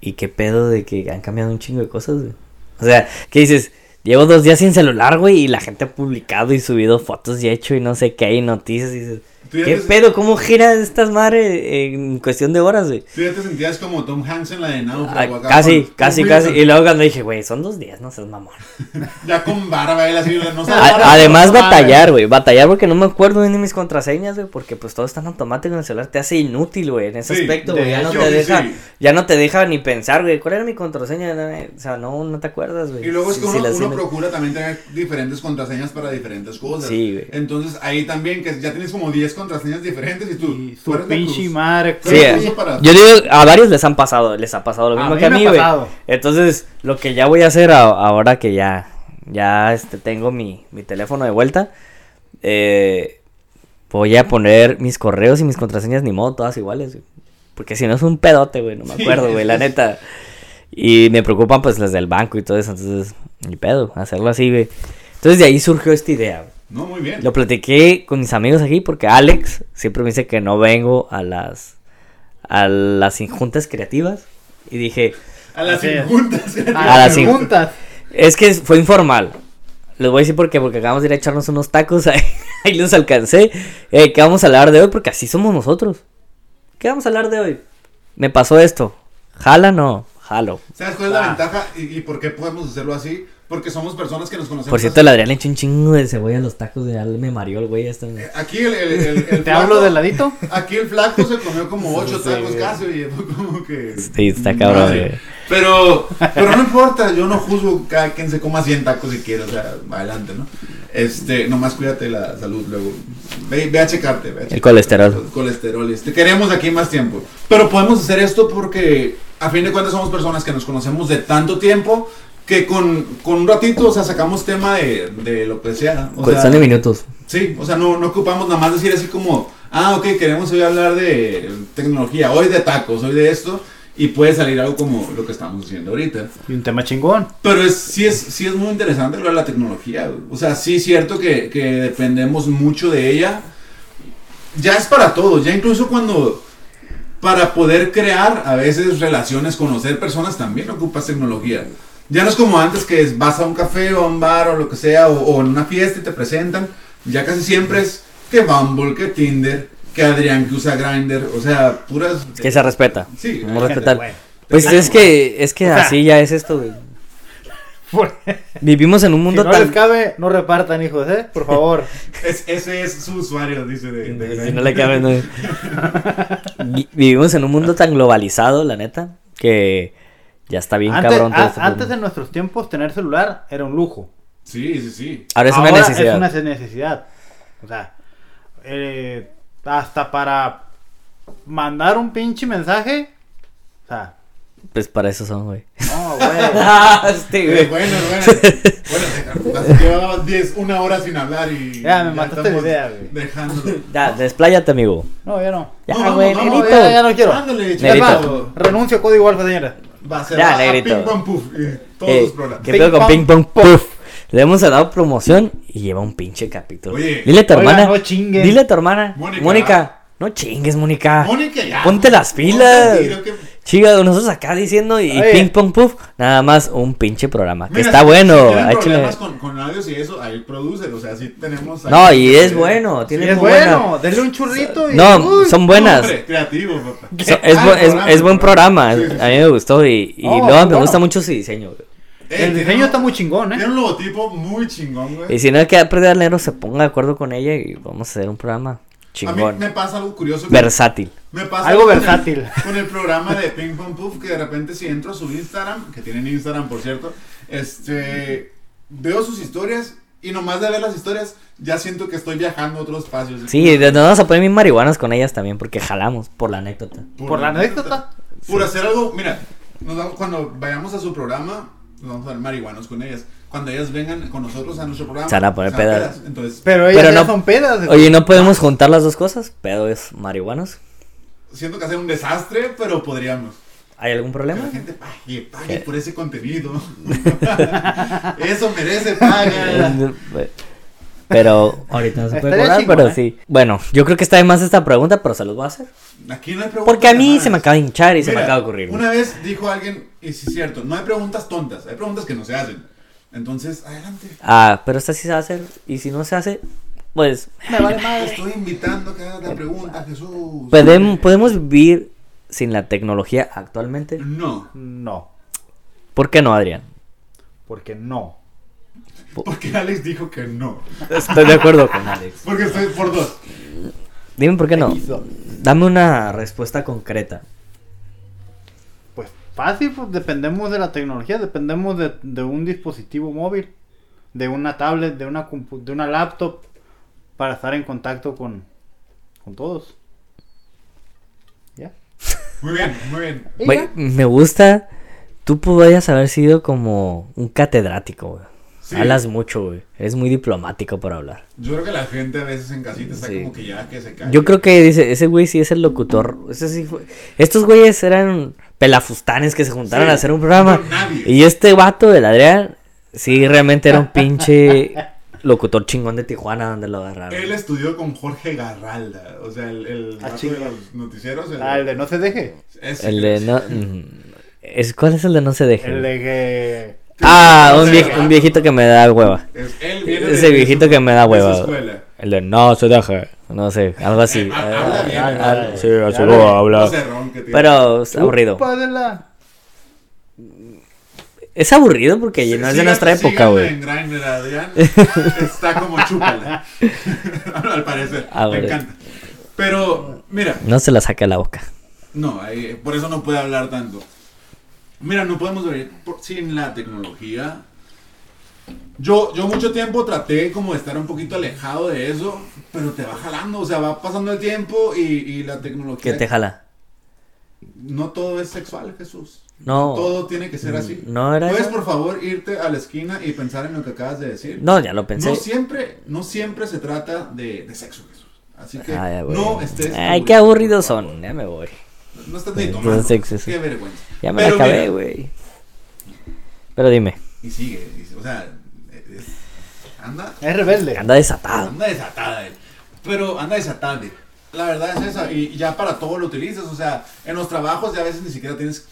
Speaker 4: y qué pedo de que han cambiado un chingo de cosas, güey. O sea, ¿qué dices? Llevo dos días sin celular, güey, y la gente ha publicado y subido fotos y hecho y no sé qué, y noticias y dices... ¿Qué
Speaker 2: te-
Speaker 4: pedo? ¿Cómo giran estas madres en cuestión de horas, güey?
Speaker 2: Tú ya te sentías como Tom Hanks en la de
Speaker 4: Ah,
Speaker 2: Náufrago. acá
Speaker 4: casi,
Speaker 2: con-
Speaker 4: casi, casi. Y luego cuando dije, güey, son dos días, no seas mamón. [LAUGHS]
Speaker 2: Ya con barba, él así, no
Speaker 4: A-
Speaker 2: sabe.
Speaker 4: además, batallar, güey. Batallar porque no me acuerdo ni mis contraseñas, güey. Porque pues todo está en automático en el celular. Te hace inútil, güey. En ese
Speaker 2: Sí,
Speaker 4: aspecto, güey. Ya no te deja.
Speaker 2: sí.
Speaker 4: Ya no te deja ni pensar, güey. ¿Cuál era mi contraseña? O sea, no, no te acuerdas, güey.
Speaker 2: Y luego es que
Speaker 4: sí
Speaker 2: uno, uno procura también tener diferentes contraseñas para diferentes cosas.
Speaker 4: Sí, güey.
Speaker 2: Entonces ahí también que ya tienes como 10 contraseñas diferentes y tú.
Speaker 3: Y su pinche madre.
Speaker 4: Sí, eh,
Speaker 2: para-
Speaker 4: Yo digo, a varios les han pasado, les ha pasado lo
Speaker 3: A
Speaker 4: mismo
Speaker 3: mí
Speaker 4: que a
Speaker 3: me ha
Speaker 4: mí, güey.
Speaker 3: pasado.
Speaker 4: Entonces, lo que ya voy a hacer a- ahora que ya, ya este, tengo mi, mi teléfono de vuelta, eh, voy a poner mis correos y mis contraseñas ni modo, todas iguales, güey. Porque si no es un pedote, güey, no me
Speaker 2: Sí,
Speaker 4: acuerdo, güey, la
Speaker 2: es-
Speaker 4: neta. Y me preocupan pues las del banco y todo eso, entonces, ni pedo, hacerlo así, güey. Entonces de ahí surgió esta idea, güey.
Speaker 2: No, muy bien.
Speaker 4: Lo platiqué con mis amigos aquí porque Alex siempre me dice que no vengo a las a las injuntas creativas y dije,
Speaker 2: A las injuntas.
Speaker 4: A las
Speaker 3: las juntas.
Speaker 4: es que fue informal. Les voy a decir por qué, porque acabamos de ir a echarnos unos tacos, [LAUGHS] ahí, ahí los alcancé. Eh, ¿Qué vamos a hablar de hoy? Porque así somos nosotros. ¿Qué vamos a hablar de hoy? Me pasó esto. ¿Jala? No, jalo.
Speaker 2: ¿Sabes cuál es la
Speaker 3: Ah.
Speaker 2: ventaja y, y por qué podemos hacerlo así? Porque somos personas que nos conocemos.
Speaker 4: Por cierto, el Adrián le echó un chingo de cebolla a los tacos de Al me mareó el güey. Este...
Speaker 2: Aquí el, el, el, el
Speaker 3: Te hablo del ladito.
Speaker 2: Aquí el flaco se comió como ocho
Speaker 4: Sí,
Speaker 2: tacos casi y fue como que...
Speaker 4: Sí, está cabrón, güey.
Speaker 2: Pero, pero no importa, yo no juzgo cada quien se coma 100 tacos si quiere, o sea, adelante, ¿no? Este, nomás cuídate la salud luego. Ve, ve a checarte, ve a checarte.
Speaker 4: colesterol.
Speaker 2: El colesterol, este, queremos aquí más tiempo. Pero podemos hacer esto porque, a fin de cuentas, somos personas que nos conocemos de tanto tiempo que con, con un ratito, o sea, sacamos tema de, de lo que sea. O sea,
Speaker 4: Cuestión de minutos.
Speaker 2: Sí, o sea, no, no ocupamos nada más decir así como, ah, ok, queremos hoy hablar de tecnología, hoy de tacos, hoy de esto, y puede salir algo como lo que estamos haciendo ahorita.
Speaker 3: Y un tema chingón.
Speaker 2: Pero es, sí, es, sí es muy interesante hablar de la tecnología, güey. o sea, sí es cierto que, que dependemos mucho de ella. Ya es para todo, ya incluso cuando, para poder crear a veces relaciones, conocer personas, también ocupas tecnología. Ya no es como antes que es- vas a un café o a un bar o lo que sea, o, o en una fiesta y te presentan. Ya casi siempre es que Bumble, que Tinder, que Adrián que usa Grindr, o sea, puras...
Speaker 4: Que se respeta.
Speaker 2: Sí, hay
Speaker 4: respetar.
Speaker 3: Bueno.
Speaker 4: Pues es que, es que
Speaker 3: O sea,
Speaker 4: así ya es esto, güey. [LAUGHS]
Speaker 3: Por-
Speaker 4: Vivimos en un
Speaker 3: Si
Speaker 4: mundo
Speaker 3: no
Speaker 4: tan...
Speaker 3: les cabe, no repartan, hijos, ¿eh? Por favor. [LAUGHS]
Speaker 2: Es- ese es su usuario, dice de, de
Speaker 4: Si no le cabe, no. [LAUGHS] Vi- Vivimos en un mundo tan globalizado, la neta, que ya está bien
Speaker 3: antes,
Speaker 4: cabrón
Speaker 3: a-
Speaker 4: este
Speaker 3: antes en nuestros tiempos, tener celular era un lujo.
Speaker 2: Sí, sí, sí.
Speaker 4: Ahora es una
Speaker 3: Ahora
Speaker 4: necesidad.
Speaker 3: Es una necesidad. O sea, eh, hasta para mandar un pinche mensaje. O sea,
Speaker 4: Pues para eso son, güey.
Speaker 3: no, [LAUGHS] güey.
Speaker 4: Este,
Speaker 2: Eh,
Speaker 4: güey.
Speaker 2: bueno, bueno. [LAUGHS] Bueno, llevaba 10, una hora sin hablar y.
Speaker 3: Ya, me mataste
Speaker 2: estamos
Speaker 3: la idea, güey.
Speaker 2: Dejándolo.
Speaker 4: Ya, despláyate, amigo.
Speaker 3: No, ya no.
Speaker 4: Ya,
Speaker 2: No,
Speaker 4: güey,
Speaker 2: vamos,
Speaker 4: negrito.
Speaker 3: ya, ya no quiero.
Speaker 2: Ándale,
Speaker 3: renuncio a código alfa, señora.
Speaker 2: Va a ser
Speaker 4: Ya,
Speaker 2: a- a. Ping Pong Puff. y todos
Speaker 4: Eh,
Speaker 2: los programas.
Speaker 4: ¿Qué pedo con Ping Pong Puff? Le hemos dado promoción y lleva un pinche capítulo.
Speaker 2: Oye.
Speaker 4: Dile a tu
Speaker 3: Oiga,
Speaker 4: hermana.
Speaker 3: no chinguen.
Speaker 4: Dile a tu hermana.
Speaker 2: Mónica.
Speaker 4: Mónica. No chingues, Mónica.
Speaker 2: Mónica, ya.
Speaker 4: Ponte las pilas.
Speaker 2: que-
Speaker 4: Chica, nosotros acá diciendo y
Speaker 3: Oye.
Speaker 4: Ping Pong Puff, nada más un pinche programa. Que está
Speaker 2: si-
Speaker 4: bueno.
Speaker 2: Si problemas con, con audios y eso, ahí produce. O sea, sí tenemos.
Speaker 4: No, y es
Speaker 2: Sí.
Speaker 4: bueno.
Speaker 3: Sí,
Speaker 4: Tiene
Speaker 3: es
Speaker 4: muy buena-
Speaker 3: bueno. Denle un churrito y.
Speaker 4: No,
Speaker 3: Uy.
Speaker 4: son buenas.
Speaker 2: Hombre, creativo, papá.
Speaker 4: So- es,
Speaker 2: Ah,
Speaker 4: es,
Speaker 2: programa,
Speaker 4: es buen programa.
Speaker 2: Sí, sí,
Speaker 4: A mí me gustó y, y
Speaker 3: Oh,
Speaker 4: luego me gusta mucho su diseño. güey.
Speaker 2: Eh,
Speaker 3: El
Speaker 2: tiene
Speaker 3: diseño está muy chingón,
Speaker 2: Tiene
Speaker 3: ¿eh?
Speaker 2: un logotipo muy chingón, güey.
Speaker 4: Y si no hay que aprender al negro, se ponga de acuerdo con ella y vamos a hacer un programa
Speaker 2: A mí
Speaker 4: chingón.
Speaker 2: me pasa algo curioso. que-
Speaker 4: Versátil.
Speaker 2: Me pasa
Speaker 3: Algo
Speaker 2: con el-
Speaker 3: versátil. [LAUGHS]
Speaker 2: con el programa de Ping Pong Puff que de repente si entro a su Instagram, que tienen Instagram por cierto, este veo sus historias y nomás de ver las historias ya siento que estoy viajando a otros espacios.
Speaker 4: Sí, de- nos vamos a poner bien marihuanas con ellas también porque jalamos por la anécdota.
Speaker 3: Por la anécdota.
Speaker 2: Por hacer algo, mira, nos vamos, cuando vayamos a su programa, nos vamos a ver marihuanos con ellas. cuando ellas vengan con nosotros a nuestro programa.
Speaker 4: Se van a poner
Speaker 2: van
Speaker 4: pedas.
Speaker 2: Entonces,
Speaker 3: Pero ellas
Speaker 4: Pero
Speaker 3: ya
Speaker 4: no-
Speaker 3: son pedas.
Speaker 4: Oye, ¿no podemos juntar las dos cosas? Pedo es marihuanos.
Speaker 2: Siento que hacer un desastre, pero podríamos.
Speaker 4: ¿Hay algún
Speaker 2: Que
Speaker 4: problema?
Speaker 2: la gente pague, pague
Speaker 4: ¿Qué?
Speaker 2: por ese contenido. [LAUGHS] Eso merece paga. [LAUGHS]
Speaker 4: Pero ahorita no se puede cobrar, pero
Speaker 3: ¿eh?
Speaker 4: sí. Bueno, yo creo que está de más esta pregunta, pero se los voy a hacer.
Speaker 2: Aquí no hay preguntas.
Speaker 4: Porque a mí se me acaba de hinchar y se me acaba de ocurrir.
Speaker 2: Una vez dijo alguien, y sí es cierto, no hay preguntas tontas, hay preguntas que no se hacen. Entonces, adelante.
Speaker 4: Ah, pero esta sí se va a hacer. Y si no se hace, pues. Me vale madre.
Speaker 2: estoy invitando a que hagas la pregunta, Jesús.
Speaker 4: Podem- ¿Podemos vivir sin la tecnología actualmente?
Speaker 2: No,
Speaker 3: No,
Speaker 4: ¿Por qué no, Adrián?
Speaker 3: porque no.
Speaker 2: porque Alex dijo que no.
Speaker 4: Estoy de acuerdo con Alex. [LAUGHS]
Speaker 2: Porque estoy por dos.
Speaker 4: Dime por qué no. Dame una respuesta concreta.
Speaker 3: Pues fácil, pues dependemos de la tecnología, dependemos de, de un dispositivo móvil, de una tablet, de una, compu- de una laptop, para estar en contacto con, con todos. ¿Ya?
Speaker 2: Muy bien, muy bien.
Speaker 4: Me gusta. Tú podrías haber sido como un catedrático, güey.
Speaker 2: Sí.
Speaker 4: Hablas mucho, güey. Eres muy diplomático para hablar.
Speaker 2: Yo creo que la gente a veces en casita está
Speaker 4: Sí.
Speaker 2: como que ya que se cae.
Speaker 4: Yo creo que dice, ese güey sí es el locutor. Ese sí fue- Estos güeyes eran pelafustanes que se juntaron
Speaker 2: Sí.
Speaker 4: a hacer un programa.
Speaker 2: No, nadie.
Speaker 4: Y este vato, el Adrián, sí realmente era un pinche [LAUGHS] locutor chingón de Tijuana donde lo agarraron.
Speaker 2: Él estudió con Jorge Garralda, o sea, el, el
Speaker 3: Ah,
Speaker 2: de los noticieros. El,
Speaker 3: Ah, el de no se deje.
Speaker 2: ese
Speaker 4: El de no. mm, es, ¿Cuál es el de no se deje?
Speaker 3: El de que...
Speaker 4: Ah,
Speaker 2: No
Speaker 4: un, vie- viejito que me da hueva.
Speaker 2: Es- él viene
Speaker 4: Ese
Speaker 2: de- de
Speaker 4: viejito
Speaker 2: su-
Speaker 4: que me da hueva. El de no se deje. No sé, algo así.
Speaker 2: Eh, ha- habla bien, habla
Speaker 4: ah,
Speaker 2: bien.
Speaker 4: sí, así habla.
Speaker 2: No tiene.
Speaker 4: Pero es aburrido.
Speaker 3: Upa de la-
Speaker 4: Es aburrido porque no es de nuestra época, güey.
Speaker 2: en Grindr, Adrián. [LAUGHS] Está como chúpala. [LAUGHS] Al parecer.
Speaker 4: Ah,
Speaker 2: me encanta. Pero, mira,
Speaker 4: No se la saque a la boca.
Speaker 2: no, por eso no puede hablar tanto. Mira, no podemos por- sin la tecnología. Yo, yo mucho tiempo traté como de estar un poquito alejado de eso, pero te va jalando, o sea, va pasando el tiempo y, y la
Speaker 4: ¿Qué
Speaker 2: tecnología...
Speaker 4: te jala?
Speaker 2: No todo es sexual, Jesús.
Speaker 4: No.
Speaker 2: Todo tiene que ser así.
Speaker 4: No era
Speaker 2: ¿Puedes
Speaker 4: eso?
Speaker 2: por favor irte a la esquina y pensar en lo que acabas de decir?
Speaker 4: No, ya lo pensé.
Speaker 2: No siempre, no siempre se trata de, de sexo, Jesús. Así que
Speaker 4: Ay, güey.
Speaker 2: no estés.
Speaker 4: Ay, qué aburridos son. Ya me voy.
Speaker 2: No estás ni tomando.
Speaker 4: sexo.
Speaker 2: Qué vergüenza.
Speaker 4: Ya me
Speaker 2: Pero
Speaker 4: la acabé, güey. Pero dime,
Speaker 2: Y sigue, y- o sea, es- anda,
Speaker 3: Es rebelde.
Speaker 4: anda desatado.
Speaker 2: anda desatada él. Pero anda desatada. La verdad es esa, y ya para todo lo utilizas, o sea, en los trabajos ya a veces ni siquiera tienes,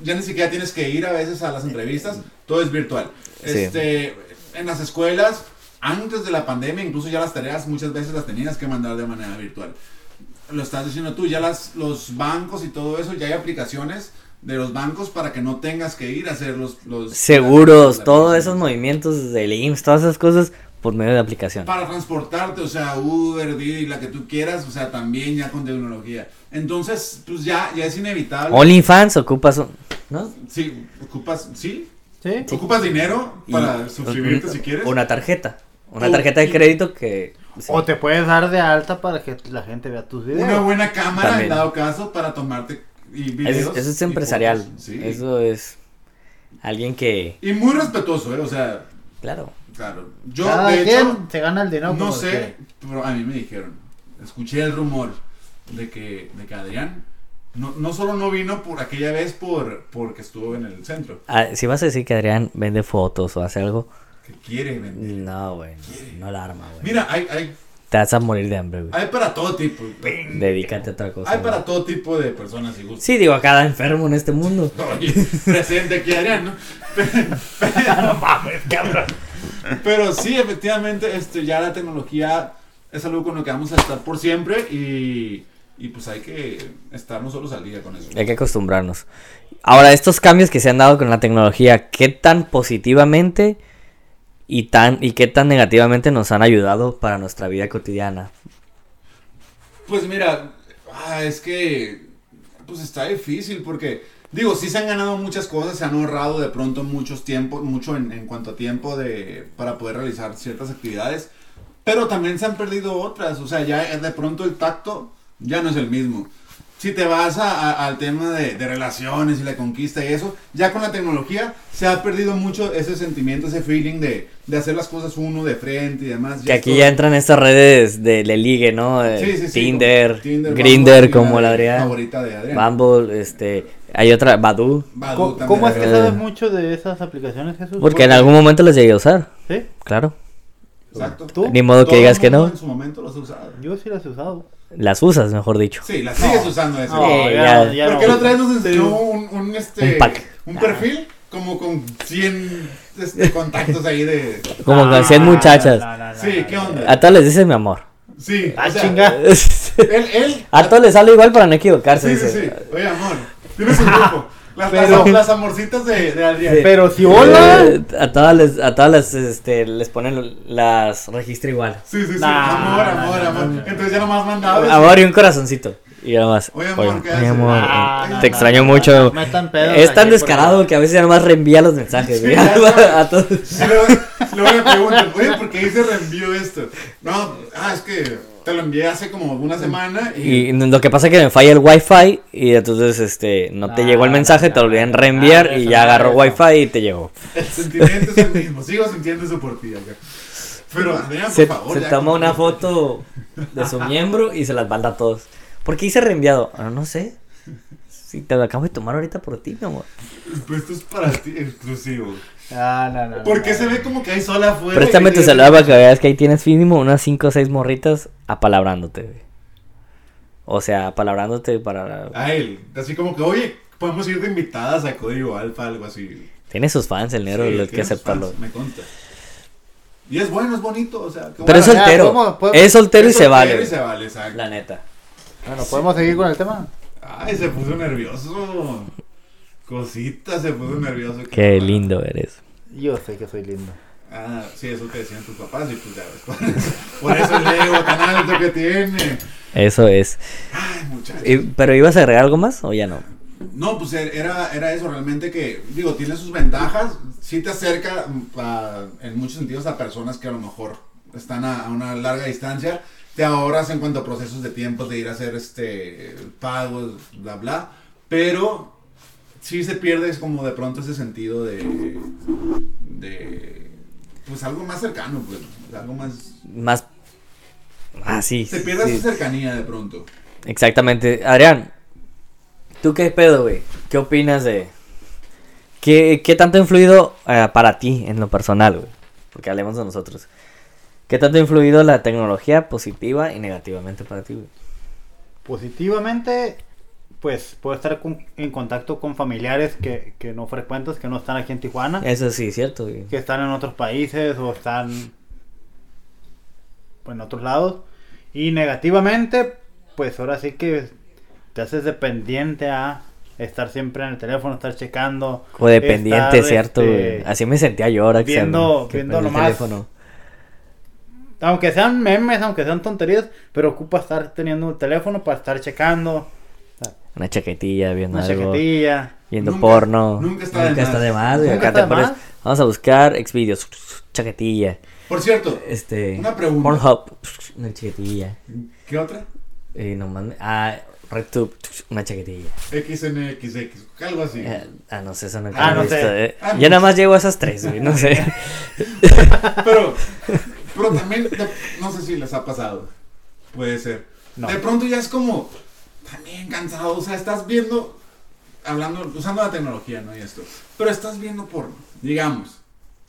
Speaker 2: ya ni siquiera tienes que ir a veces a las entrevistas, todo es virtual.
Speaker 4: Sí.
Speaker 2: Este, en las escuelas, antes de la pandemia, incluso ya las tareas muchas veces las tenías que mandar de manera virtual. Lo estás diciendo tú, ya las, los bancos y todo eso, ya hay aplicaciones de los bancos para que no tengas que ir a hacer los... los
Speaker 4: Seguros, todos esos movimientos del IMSS, todas esas cosas por medio de aplicación.
Speaker 2: Para transportarte, o sea, Uber, Didi, la que tú quieras, o sea, también ya con tecnología. Entonces, pues ya, ya es inevitable.
Speaker 4: OnlyFans ocupas. ¿No?
Speaker 2: Sí, ocupas, sí,
Speaker 3: ¿Sí?
Speaker 2: ocupas dinero para
Speaker 4: Y-
Speaker 2: suscribirte si quieres.
Speaker 4: Una tarjeta. Una
Speaker 2: O-
Speaker 4: tarjeta de crédito que... sí.
Speaker 3: O te puedes dar de alta para que la gente vea tus videos.
Speaker 2: Una buena cámara
Speaker 4: También.
Speaker 2: en dado caso para tomarte y
Speaker 4: Eso,
Speaker 2: videos.
Speaker 4: eso es empresarial.
Speaker 2: fotos, sí.
Speaker 4: Eso es alguien que...
Speaker 2: Y muy respetuoso, ¿eh? O sea,
Speaker 4: Claro.
Speaker 2: Claro. Yo,
Speaker 3: Cada
Speaker 2: de
Speaker 3: quien
Speaker 2: hecho,
Speaker 3: se gana el dinero.
Speaker 2: no sé, pero a mí me dijeron, escuché el rumor de que, de que Adrián no, no solo no vino por aquella vez por porque estuvo en el centro,
Speaker 4: Ah, si vas a decir que Adrián vende fotos o hace algo...
Speaker 2: que quiere vender.
Speaker 4: No, güey. No la arma, güey.
Speaker 2: Mira, hay, hay,
Speaker 4: Te vas a morir de hambre, güey.
Speaker 2: hay para todo tipo.
Speaker 4: Dedícate a otra cosa.
Speaker 2: Hay
Speaker 4: güey.
Speaker 2: para todo tipo de personas y gustos.
Speaker 4: Sí, digo, a cada enfermo en este mundo. [LAUGHS]
Speaker 2: Oye, presente aquí Adrián, ¿no? [LAUGHS]
Speaker 3: no mames, cabrón. [LAUGHS]
Speaker 2: Pero sí, efectivamente, este, ya la tecnología es algo con lo que vamos a estar por siempre y, y pues hay que estar nosotros al día con eso.
Speaker 4: Hay que acostumbrarnos. Ahora, estos cambios que se han dado con la tecnología, ¿qué tan positivamente y tan y qué tan negativamente nos han ayudado para nuestra vida cotidiana?
Speaker 2: Pues mira, ah, es que pues está difícil porque digo, sí se han ganado muchas cosas, se han ahorrado de pronto muchos tiempos, mucho en, en cuanto a tiempo de para poder realizar ciertas actividades, pero también se han perdido otras, o sea, ya de pronto el tacto ya no es el mismo. si te vas a- a- al tema de, de relaciones y la conquista y eso, ya con la tecnología se ha perdido mucho ese sentimiento, ese feeling de, de hacer las cosas uno de frente y demás.
Speaker 4: Que aquí
Speaker 2: es
Speaker 4: ya
Speaker 2: todo-
Speaker 4: entran estas redes de, de ligue, ¿no?
Speaker 2: Sí, sí, sí,
Speaker 4: Tinder,
Speaker 2: Tinder,
Speaker 4: Grinder,
Speaker 2: Bumble,
Speaker 4: como
Speaker 2: la
Speaker 4: la Adrián,
Speaker 2: Favorita de Adrián.
Speaker 4: Bumble, este, hay otra, Badu,
Speaker 2: Badoo
Speaker 3: ¿Cómo,
Speaker 2: también.
Speaker 3: cómo es que sabes mucho de esas aplicaciones, Jesús?
Speaker 4: porque en algún momento las llegué a usar,
Speaker 3: ¿Sí?
Speaker 4: claro.
Speaker 2: Exacto.
Speaker 3: ¿Tú?
Speaker 4: Ni modo que digas que no.
Speaker 2: En su momento los ha usado.
Speaker 3: Yo sí las he usado.
Speaker 4: Las usas, mejor dicho.
Speaker 2: Sí, las sigues usando eso.
Speaker 3: No,
Speaker 4: Sí,
Speaker 3: ya,
Speaker 4: ya.
Speaker 2: Porque
Speaker 3: no.
Speaker 2: la otra vez nos enseñó un, un, este,
Speaker 4: Un pack.
Speaker 2: un perfil como con 100 este, [LAUGHS] contactos ahí de...
Speaker 4: Como
Speaker 3: Ah,
Speaker 4: con 100 muchachas.
Speaker 3: no, no, no,
Speaker 2: Sí, ¿qué onda?
Speaker 4: A todos les dices mi amor.
Speaker 2: Sí,
Speaker 3: Ah,
Speaker 2: o sea,
Speaker 3: chinga. [LAUGHS]
Speaker 2: Él, él...
Speaker 4: A todos les hablo igual para no equivocarse.
Speaker 2: Sí, sí,
Speaker 4: dice.
Speaker 2: sí. Oye, amor, tienes un grupo. [LAUGHS] Las,
Speaker 3: Pero-
Speaker 2: las, las amorcitas de, de Adrián.
Speaker 3: Pero si hola.
Speaker 4: Eh, a todas les, a todas les, este, les ponen las registra igual.
Speaker 2: Sí, sí, sí.
Speaker 3: Nah,
Speaker 2: amor, amor, amor.
Speaker 3: no, no.
Speaker 2: Entonces ya nomás mandaba.
Speaker 4: Amor y un corazoncito. Y nada más.
Speaker 2: Oye, amor, ¿qué haces?
Speaker 4: amor,
Speaker 3: Ah,
Speaker 4: eh, te
Speaker 3: no,
Speaker 4: extraño
Speaker 3: no,
Speaker 4: mucho. es tan descarado que a veces ya nomás reenvía los mensajes.
Speaker 2: Sí, [LAUGHS]
Speaker 4: a todos.
Speaker 2: Sí, luego, luego le preguntan, oye, ¿por qué dice reenvío esto? No, ah, es que te lo envié hace como una semana y...
Speaker 4: Y lo que pasa es que me falla el wifi y entonces este no te
Speaker 3: Ah,
Speaker 4: llegó el mensaje, te lo olvidé reenviar
Speaker 3: ah,
Speaker 4: y ya
Speaker 3: no,
Speaker 4: agarró wifi y te llegó.
Speaker 2: El sentimiento es el [LAUGHS] mismo, sigo sintiendo eso por ti acá. Pero Adrián, por
Speaker 4: Se,
Speaker 2: favor.
Speaker 4: se
Speaker 2: ya
Speaker 4: toma una foto de su miembro y se las manda a todos. ¿Por qué hice reenviado? Ah, no sé. Si te lo acabo de tomar ahorita por ti, mi amor.
Speaker 2: Pues esto es para ti, exclusivo.
Speaker 3: Ah, no, no.
Speaker 2: ¿Por qué
Speaker 3: no.
Speaker 2: se ve como que hay sola afuera?
Speaker 4: Préstame tu celular para que veas que ahí tienes mínimo unas 5 o 6 morritas apalabrándote, güey. O sea, apalabrándote para...
Speaker 2: A él, así como que, oye, podemos ir de invitadas a Código Alfa, algo así.
Speaker 4: Tiene sus fans el negro,
Speaker 2: Sí,
Speaker 4: lo hay que aceptarlo.
Speaker 2: fans, Me consta. Y es bueno, es bonito, o sea.
Speaker 4: Pero es
Speaker 3: ya,
Speaker 4: soltero.
Speaker 3: ¿cómo? ¿Podemos-
Speaker 4: Es soltero y
Speaker 2: Es
Speaker 4: se
Speaker 2: soltero
Speaker 4: vale.
Speaker 2: y se vale, exacto.
Speaker 4: La neta.
Speaker 3: Bueno, ¿podemos seguir con el tema?
Speaker 2: Ay, se puso nervioso. Cosita, se puso nervioso.
Speaker 4: Qué lindo eres.
Speaker 3: Yo sé que soy lindo.
Speaker 2: Ah, sí, eso te decían tus papás y pues ya ves. Por [LAUGHS] eso, por eso el ego tan alto que tiene.
Speaker 4: Eso es.
Speaker 2: Ay, muchachos.
Speaker 4: ¿Pero ibas a agregar algo más o ya no?
Speaker 2: No, pues era, era eso realmente que, digo, tiene sus ventajas, sí te acerca mm, a- en muchos sentidos a personas que a lo mejor están a, a una larga distancia, te ahorras en cuanto a procesos de tiempo de ir a hacer este pagos, bla, bla, pero sí se pierde es como de pronto ese sentido de, de, pues algo más cercano, pues, algo más,
Speaker 4: Más... Ah, sí.
Speaker 2: se pierde
Speaker 4: sí.
Speaker 2: esa cercanía de pronto.
Speaker 4: Exactamente. Adrián, ¿tú qué pedo, güey? ¿Qué opinas de... ¿Qué, qué tanto ha influido eh, para ti en lo personal, güey? Porque hablemos de nosotros. ¿Qué tanto ha influido la tecnología positiva y negativamente para ti, güey?
Speaker 3: Positivamente, pues puedo estar con- en contacto con familiares que, que no frecuentas, que no están aquí en Tijuana,
Speaker 4: Eso sí, cierto, güey.
Speaker 3: que están en otros países o están pues, en otros lados. Y negativamente, pues ahora sí que te haces dependiente a estar siempre en el teléfono, estar checando.
Speaker 4: Codependiente,
Speaker 3: estar,
Speaker 4: cierto,
Speaker 3: este.
Speaker 4: Así me sentía yo ahora
Speaker 3: viendo-
Speaker 4: que
Speaker 3: viendo nomás.
Speaker 4: teléfono.
Speaker 3: Aunque sean memes, aunque sean tonterías, pero ocupa estar teniendo el teléfono para estar checando
Speaker 4: Una chaquetilla, viendo
Speaker 3: una
Speaker 4: algo.
Speaker 3: chaquetilla.
Speaker 4: Viendo
Speaker 2: Nunca-
Speaker 4: porno.
Speaker 2: nunca está de más.
Speaker 4: de más, güey.
Speaker 3: Nunca
Speaker 4: Acá te
Speaker 3: está de
Speaker 4: pones,
Speaker 3: más.
Speaker 4: vamos a buscar Xvideos, chaquetilla.
Speaker 2: Por cierto,
Speaker 4: Este.
Speaker 2: Una pregunta.
Speaker 4: Pornhub, una chaquetilla.
Speaker 2: ¿qué otra?
Speaker 4: Y nomás. me- Ah, RedTube, una chaquetilla.
Speaker 2: XNXX, algo así.
Speaker 4: Eh, ah, no sé, eso no
Speaker 3: Ah, no
Speaker 4: visto,
Speaker 3: sé.
Speaker 4: eh.
Speaker 2: Ah,
Speaker 4: Yo
Speaker 2: no
Speaker 4: nada más llego a esas tres, güey, no sé. [LAUGHS]
Speaker 2: Pero, pero también, no sé si les ha pasado. Puede ser.
Speaker 3: No.
Speaker 2: De pronto ya es como, también cansado. O sea, estás viendo, hablando, usando la tecnología, ¿no? Y esto. Pero estás viendo porno. Digamos,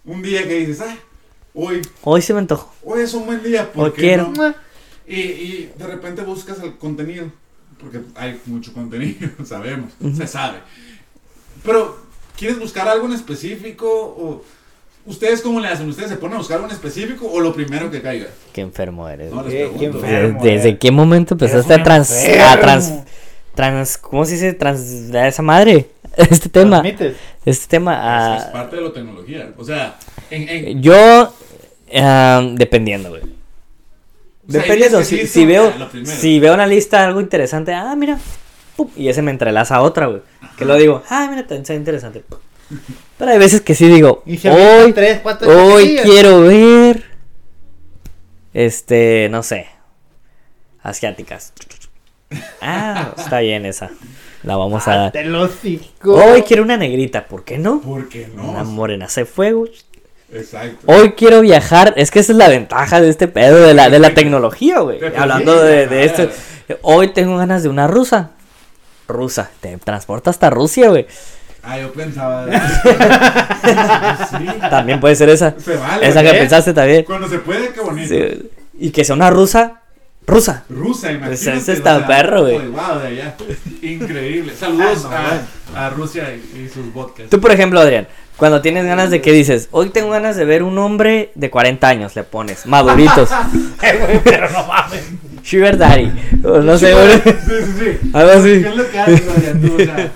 Speaker 2: un día que dices, ah, hoy,
Speaker 4: Hoy se me antojó.
Speaker 2: hoy es un buen día. ¿por
Speaker 4: Hoy
Speaker 2: qué
Speaker 4: quiero.
Speaker 2: no? Y, y de repente buscas el contenido. Porque hay mucho contenido, [LAUGHS] sabemos, se sabe. Pero, ¿quieres buscar algo en específico? ¿O ustedes cómo le hacen? ¿Ustedes se ponen a buscar en específico o lo primero que caiga?
Speaker 4: Qué enfermo eres.
Speaker 2: No,
Speaker 3: Qué- qué
Speaker 2: pregunto.
Speaker 3: enfermo.
Speaker 4: ¿Desde, qué momento empezaste a trans,
Speaker 3: un
Speaker 4: a trans, trans, ¿cómo se dice? Trans, a esa madre, [LAUGHS] este tema,
Speaker 3: Transmites.
Speaker 4: este tema, a-
Speaker 2: Es parte de la tecnología. O sea, en, en-
Speaker 4: yo, dependiendo, güey.
Speaker 2: O sea,
Speaker 4: Dependiendo, si, veo, si veo una lista algo interesante, ah, mira, pum, y ese me entrelaza a otra, güey. Que lo digo, ah, mira, está interesante. Pero hay veces que sí digo,
Speaker 3: Y
Speaker 4: hoy,
Speaker 3: avientan tres, cuatro
Speaker 4: hoy
Speaker 3: chaquetillas.
Speaker 4: quiero ver, este, no sé, asiáticas. Ah, está bien esa. La vamos a dar.
Speaker 3: Lo hocico.
Speaker 4: Hoy quiero una negrita, ¿por qué no?
Speaker 2: ¿Por qué no?
Speaker 4: Una morena hace fuego.
Speaker 2: Exacto.
Speaker 4: Hoy quiero viajar. Es que esa es la ventaja de este pedo de la, de la tecnología, güey.
Speaker 2: Te
Speaker 4: Hablando de, de esto. Hoy tengo ganas de una rusa. Rusa. Te transporta hasta Rusia, güey.
Speaker 2: Ah, yo pensaba. [LAUGHS] sí,
Speaker 4: También puede ser esa.
Speaker 2: se vale.
Speaker 4: Esa que
Speaker 2: ¿eh?
Speaker 4: pensaste también.
Speaker 2: Cuando se puede, qué bonito.
Speaker 4: Sí. Y que sea una rusa. Rusa.
Speaker 2: Rusia, imagínate.
Speaker 4: ese está perro, güey.
Speaker 2: Wow, de allá. Increíble. Saludos
Speaker 3: Ah, no,
Speaker 2: a, a Rusia y, y sus vodkas.
Speaker 4: Tú, por ejemplo, Adrián, cuando tienes ganas de que dices, hoy tengo ganas de ver un hombre de 40 años, le pones, maduritos, [LAUGHS]
Speaker 3: Pero no mames.
Speaker 4: Sugar Daddy, o no sé, güey.
Speaker 2: Sí, sí, sí.
Speaker 4: Algo así.
Speaker 2: ¿Qué es lo que haces, Adrián, tú? O sea,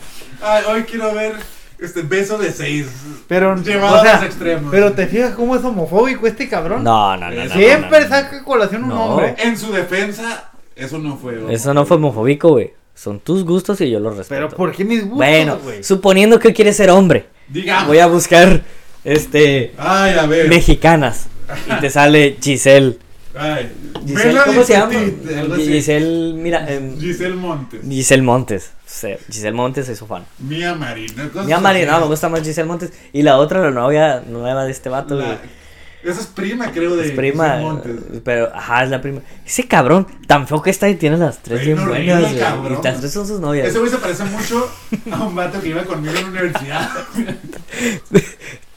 Speaker 2: ay, hoy quiero ver este beso de seis.
Speaker 3: Pero,
Speaker 2: Llevado
Speaker 3: o
Speaker 2: a los extremos.
Speaker 3: Pero te fijas cómo es homofóbico este cabrón.
Speaker 4: No, no, no, no.
Speaker 3: Siempre
Speaker 4: no, no.
Speaker 3: saca colación un hombre.
Speaker 2: En su defensa, eso no fue.
Speaker 4: Eso no fue homofóbico, güey. Son tus gustos y yo los respeto.
Speaker 3: Pero ¿por qué mis gustos,
Speaker 4: Bueno, suponiendo que quieres ser hombre,
Speaker 2: Digamos.
Speaker 4: voy a buscar, este,
Speaker 2: Ay, a ver.
Speaker 4: mexicanas. Y te sale Giselle.
Speaker 2: Ay.
Speaker 4: Giselle ¿Cómo se llama? Giselle, mira, em,
Speaker 2: Giselle Montes.
Speaker 4: Giselle Montes. Giselle Montes soy su fan.
Speaker 2: Mía Marina.
Speaker 4: Mía Marina, no, me gusta más Giselle Montes. Y la otra, la novia nueva de este vato,
Speaker 2: La-
Speaker 4: güey.
Speaker 2: Esa es prima, creo, de
Speaker 4: Es prima.
Speaker 2: Montes.
Speaker 4: Pero, ajá, es la prima. Ese cabrón, tan feo que está y tiene las tres
Speaker 2: Bien horrible,
Speaker 4: buenas, güey.
Speaker 2: cabrón.
Speaker 4: Y las tres son sus novias.
Speaker 2: Ese güey se parece mucho a un vato que iba conmigo en la universidad.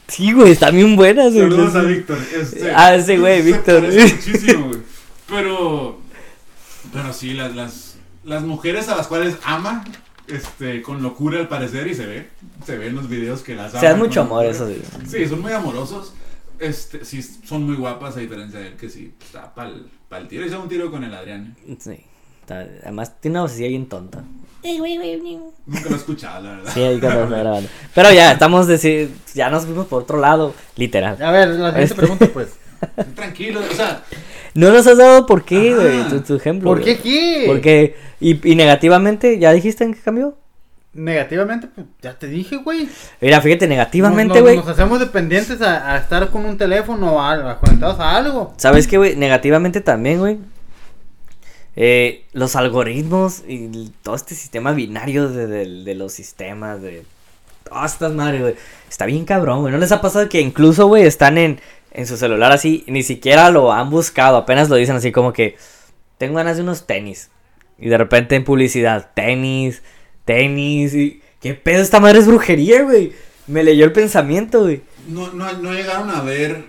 Speaker 4: Sí, güey, están bien buenas, güey.
Speaker 2: Saludos a Víctor. Este,
Speaker 4: Ah, ese güey, Víctor.
Speaker 2: muchísimo, güey. Pero, pero sí, las, las, las mujeres a las cuales ama, este, con locura al parecer, y se ve, se ve en los videos que las
Speaker 4: O sea, es mucho amor
Speaker 2: locura.
Speaker 4: eso, sí.
Speaker 2: Sí, son muy amorosos. Este, sí, son muy guapas, a diferencia de él, que sí, está pa'l, pa'l tiro. Hizo un tiro con el Adrián. ¿eh?
Speaker 4: Sí. Está- Además, tiene una vocecilla bien tonta.
Speaker 2: Nunca lo he escuchado, la verdad.
Speaker 4: Sí, ahí cuando [LAUGHS] está grabando. Pero ya, estamos decir, ya nos fuimos por otro lado, literal.
Speaker 3: A ver, la siguiente
Speaker 4: Este-
Speaker 3: pregunta, pues.
Speaker 2: Tranquilo, o sea,
Speaker 4: No nos has dado por qué, güey, tu, tu ejemplo.
Speaker 3: ¿Por qué
Speaker 4: güey.
Speaker 3: qué?
Speaker 4: Porque, y, y negativamente, ¿ya dijiste en qué cambió?
Speaker 3: Negativamente, pues ya te dije, güey.
Speaker 4: Mira, fíjate, negativamente, güey.
Speaker 3: Nos, nos hacemos dependientes a, a estar con un teléfono o a, conectados a algo.
Speaker 4: ¿Sabes qué, güey? Negativamente también, güey. Eh, los algoritmos y todo este sistema binario de, de- de los sistemas, de todas estas madres, güey. Está bien cabrón, güey. ¿No les ha pasado que incluso, güey, están en, en su celular así, ni siquiera lo han buscado, apenas lo dicen así como que tengo ganas de unos tenis. Y de repente en publicidad, tenis, tenis, y... ¿Qué pedo? Esta madre es brujería, güey. Me leyó el pensamiento, güey.
Speaker 2: no, no, no llegaron a ver,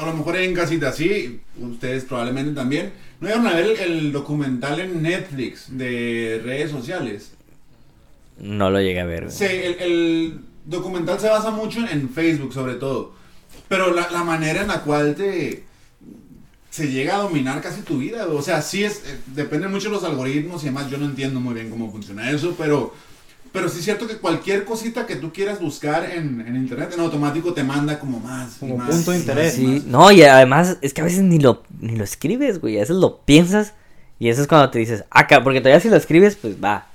Speaker 2: a lo mejor en casita así, ustedes probablemente también, no llegaron a ver el, el documental en Netflix de redes sociales.
Speaker 4: No lo llegué a ver, güey.
Speaker 2: Sí, el, el documental se basa mucho en, en Facebook sobre todo, pero la, la manera en la cual te se llega a dominar casi tu vida, o sea, sí es, eh, depende mucho de los algoritmos y demás, yo no entiendo muy bien cómo funciona eso, pero... Pero sí es cierto que cualquier cosita que tú quieras buscar en, en internet, en automático te manda como más. y
Speaker 3: Como
Speaker 2: más,
Speaker 3: punto de interés.
Speaker 2: más,
Speaker 4: Sí,
Speaker 2: más.
Speaker 4: no, y además es que a veces ni lo, ni lo escribes, güey. A veces lo piensas y eso es cuando te dices, ah, ca- porque todavía si lo escribes, pues va.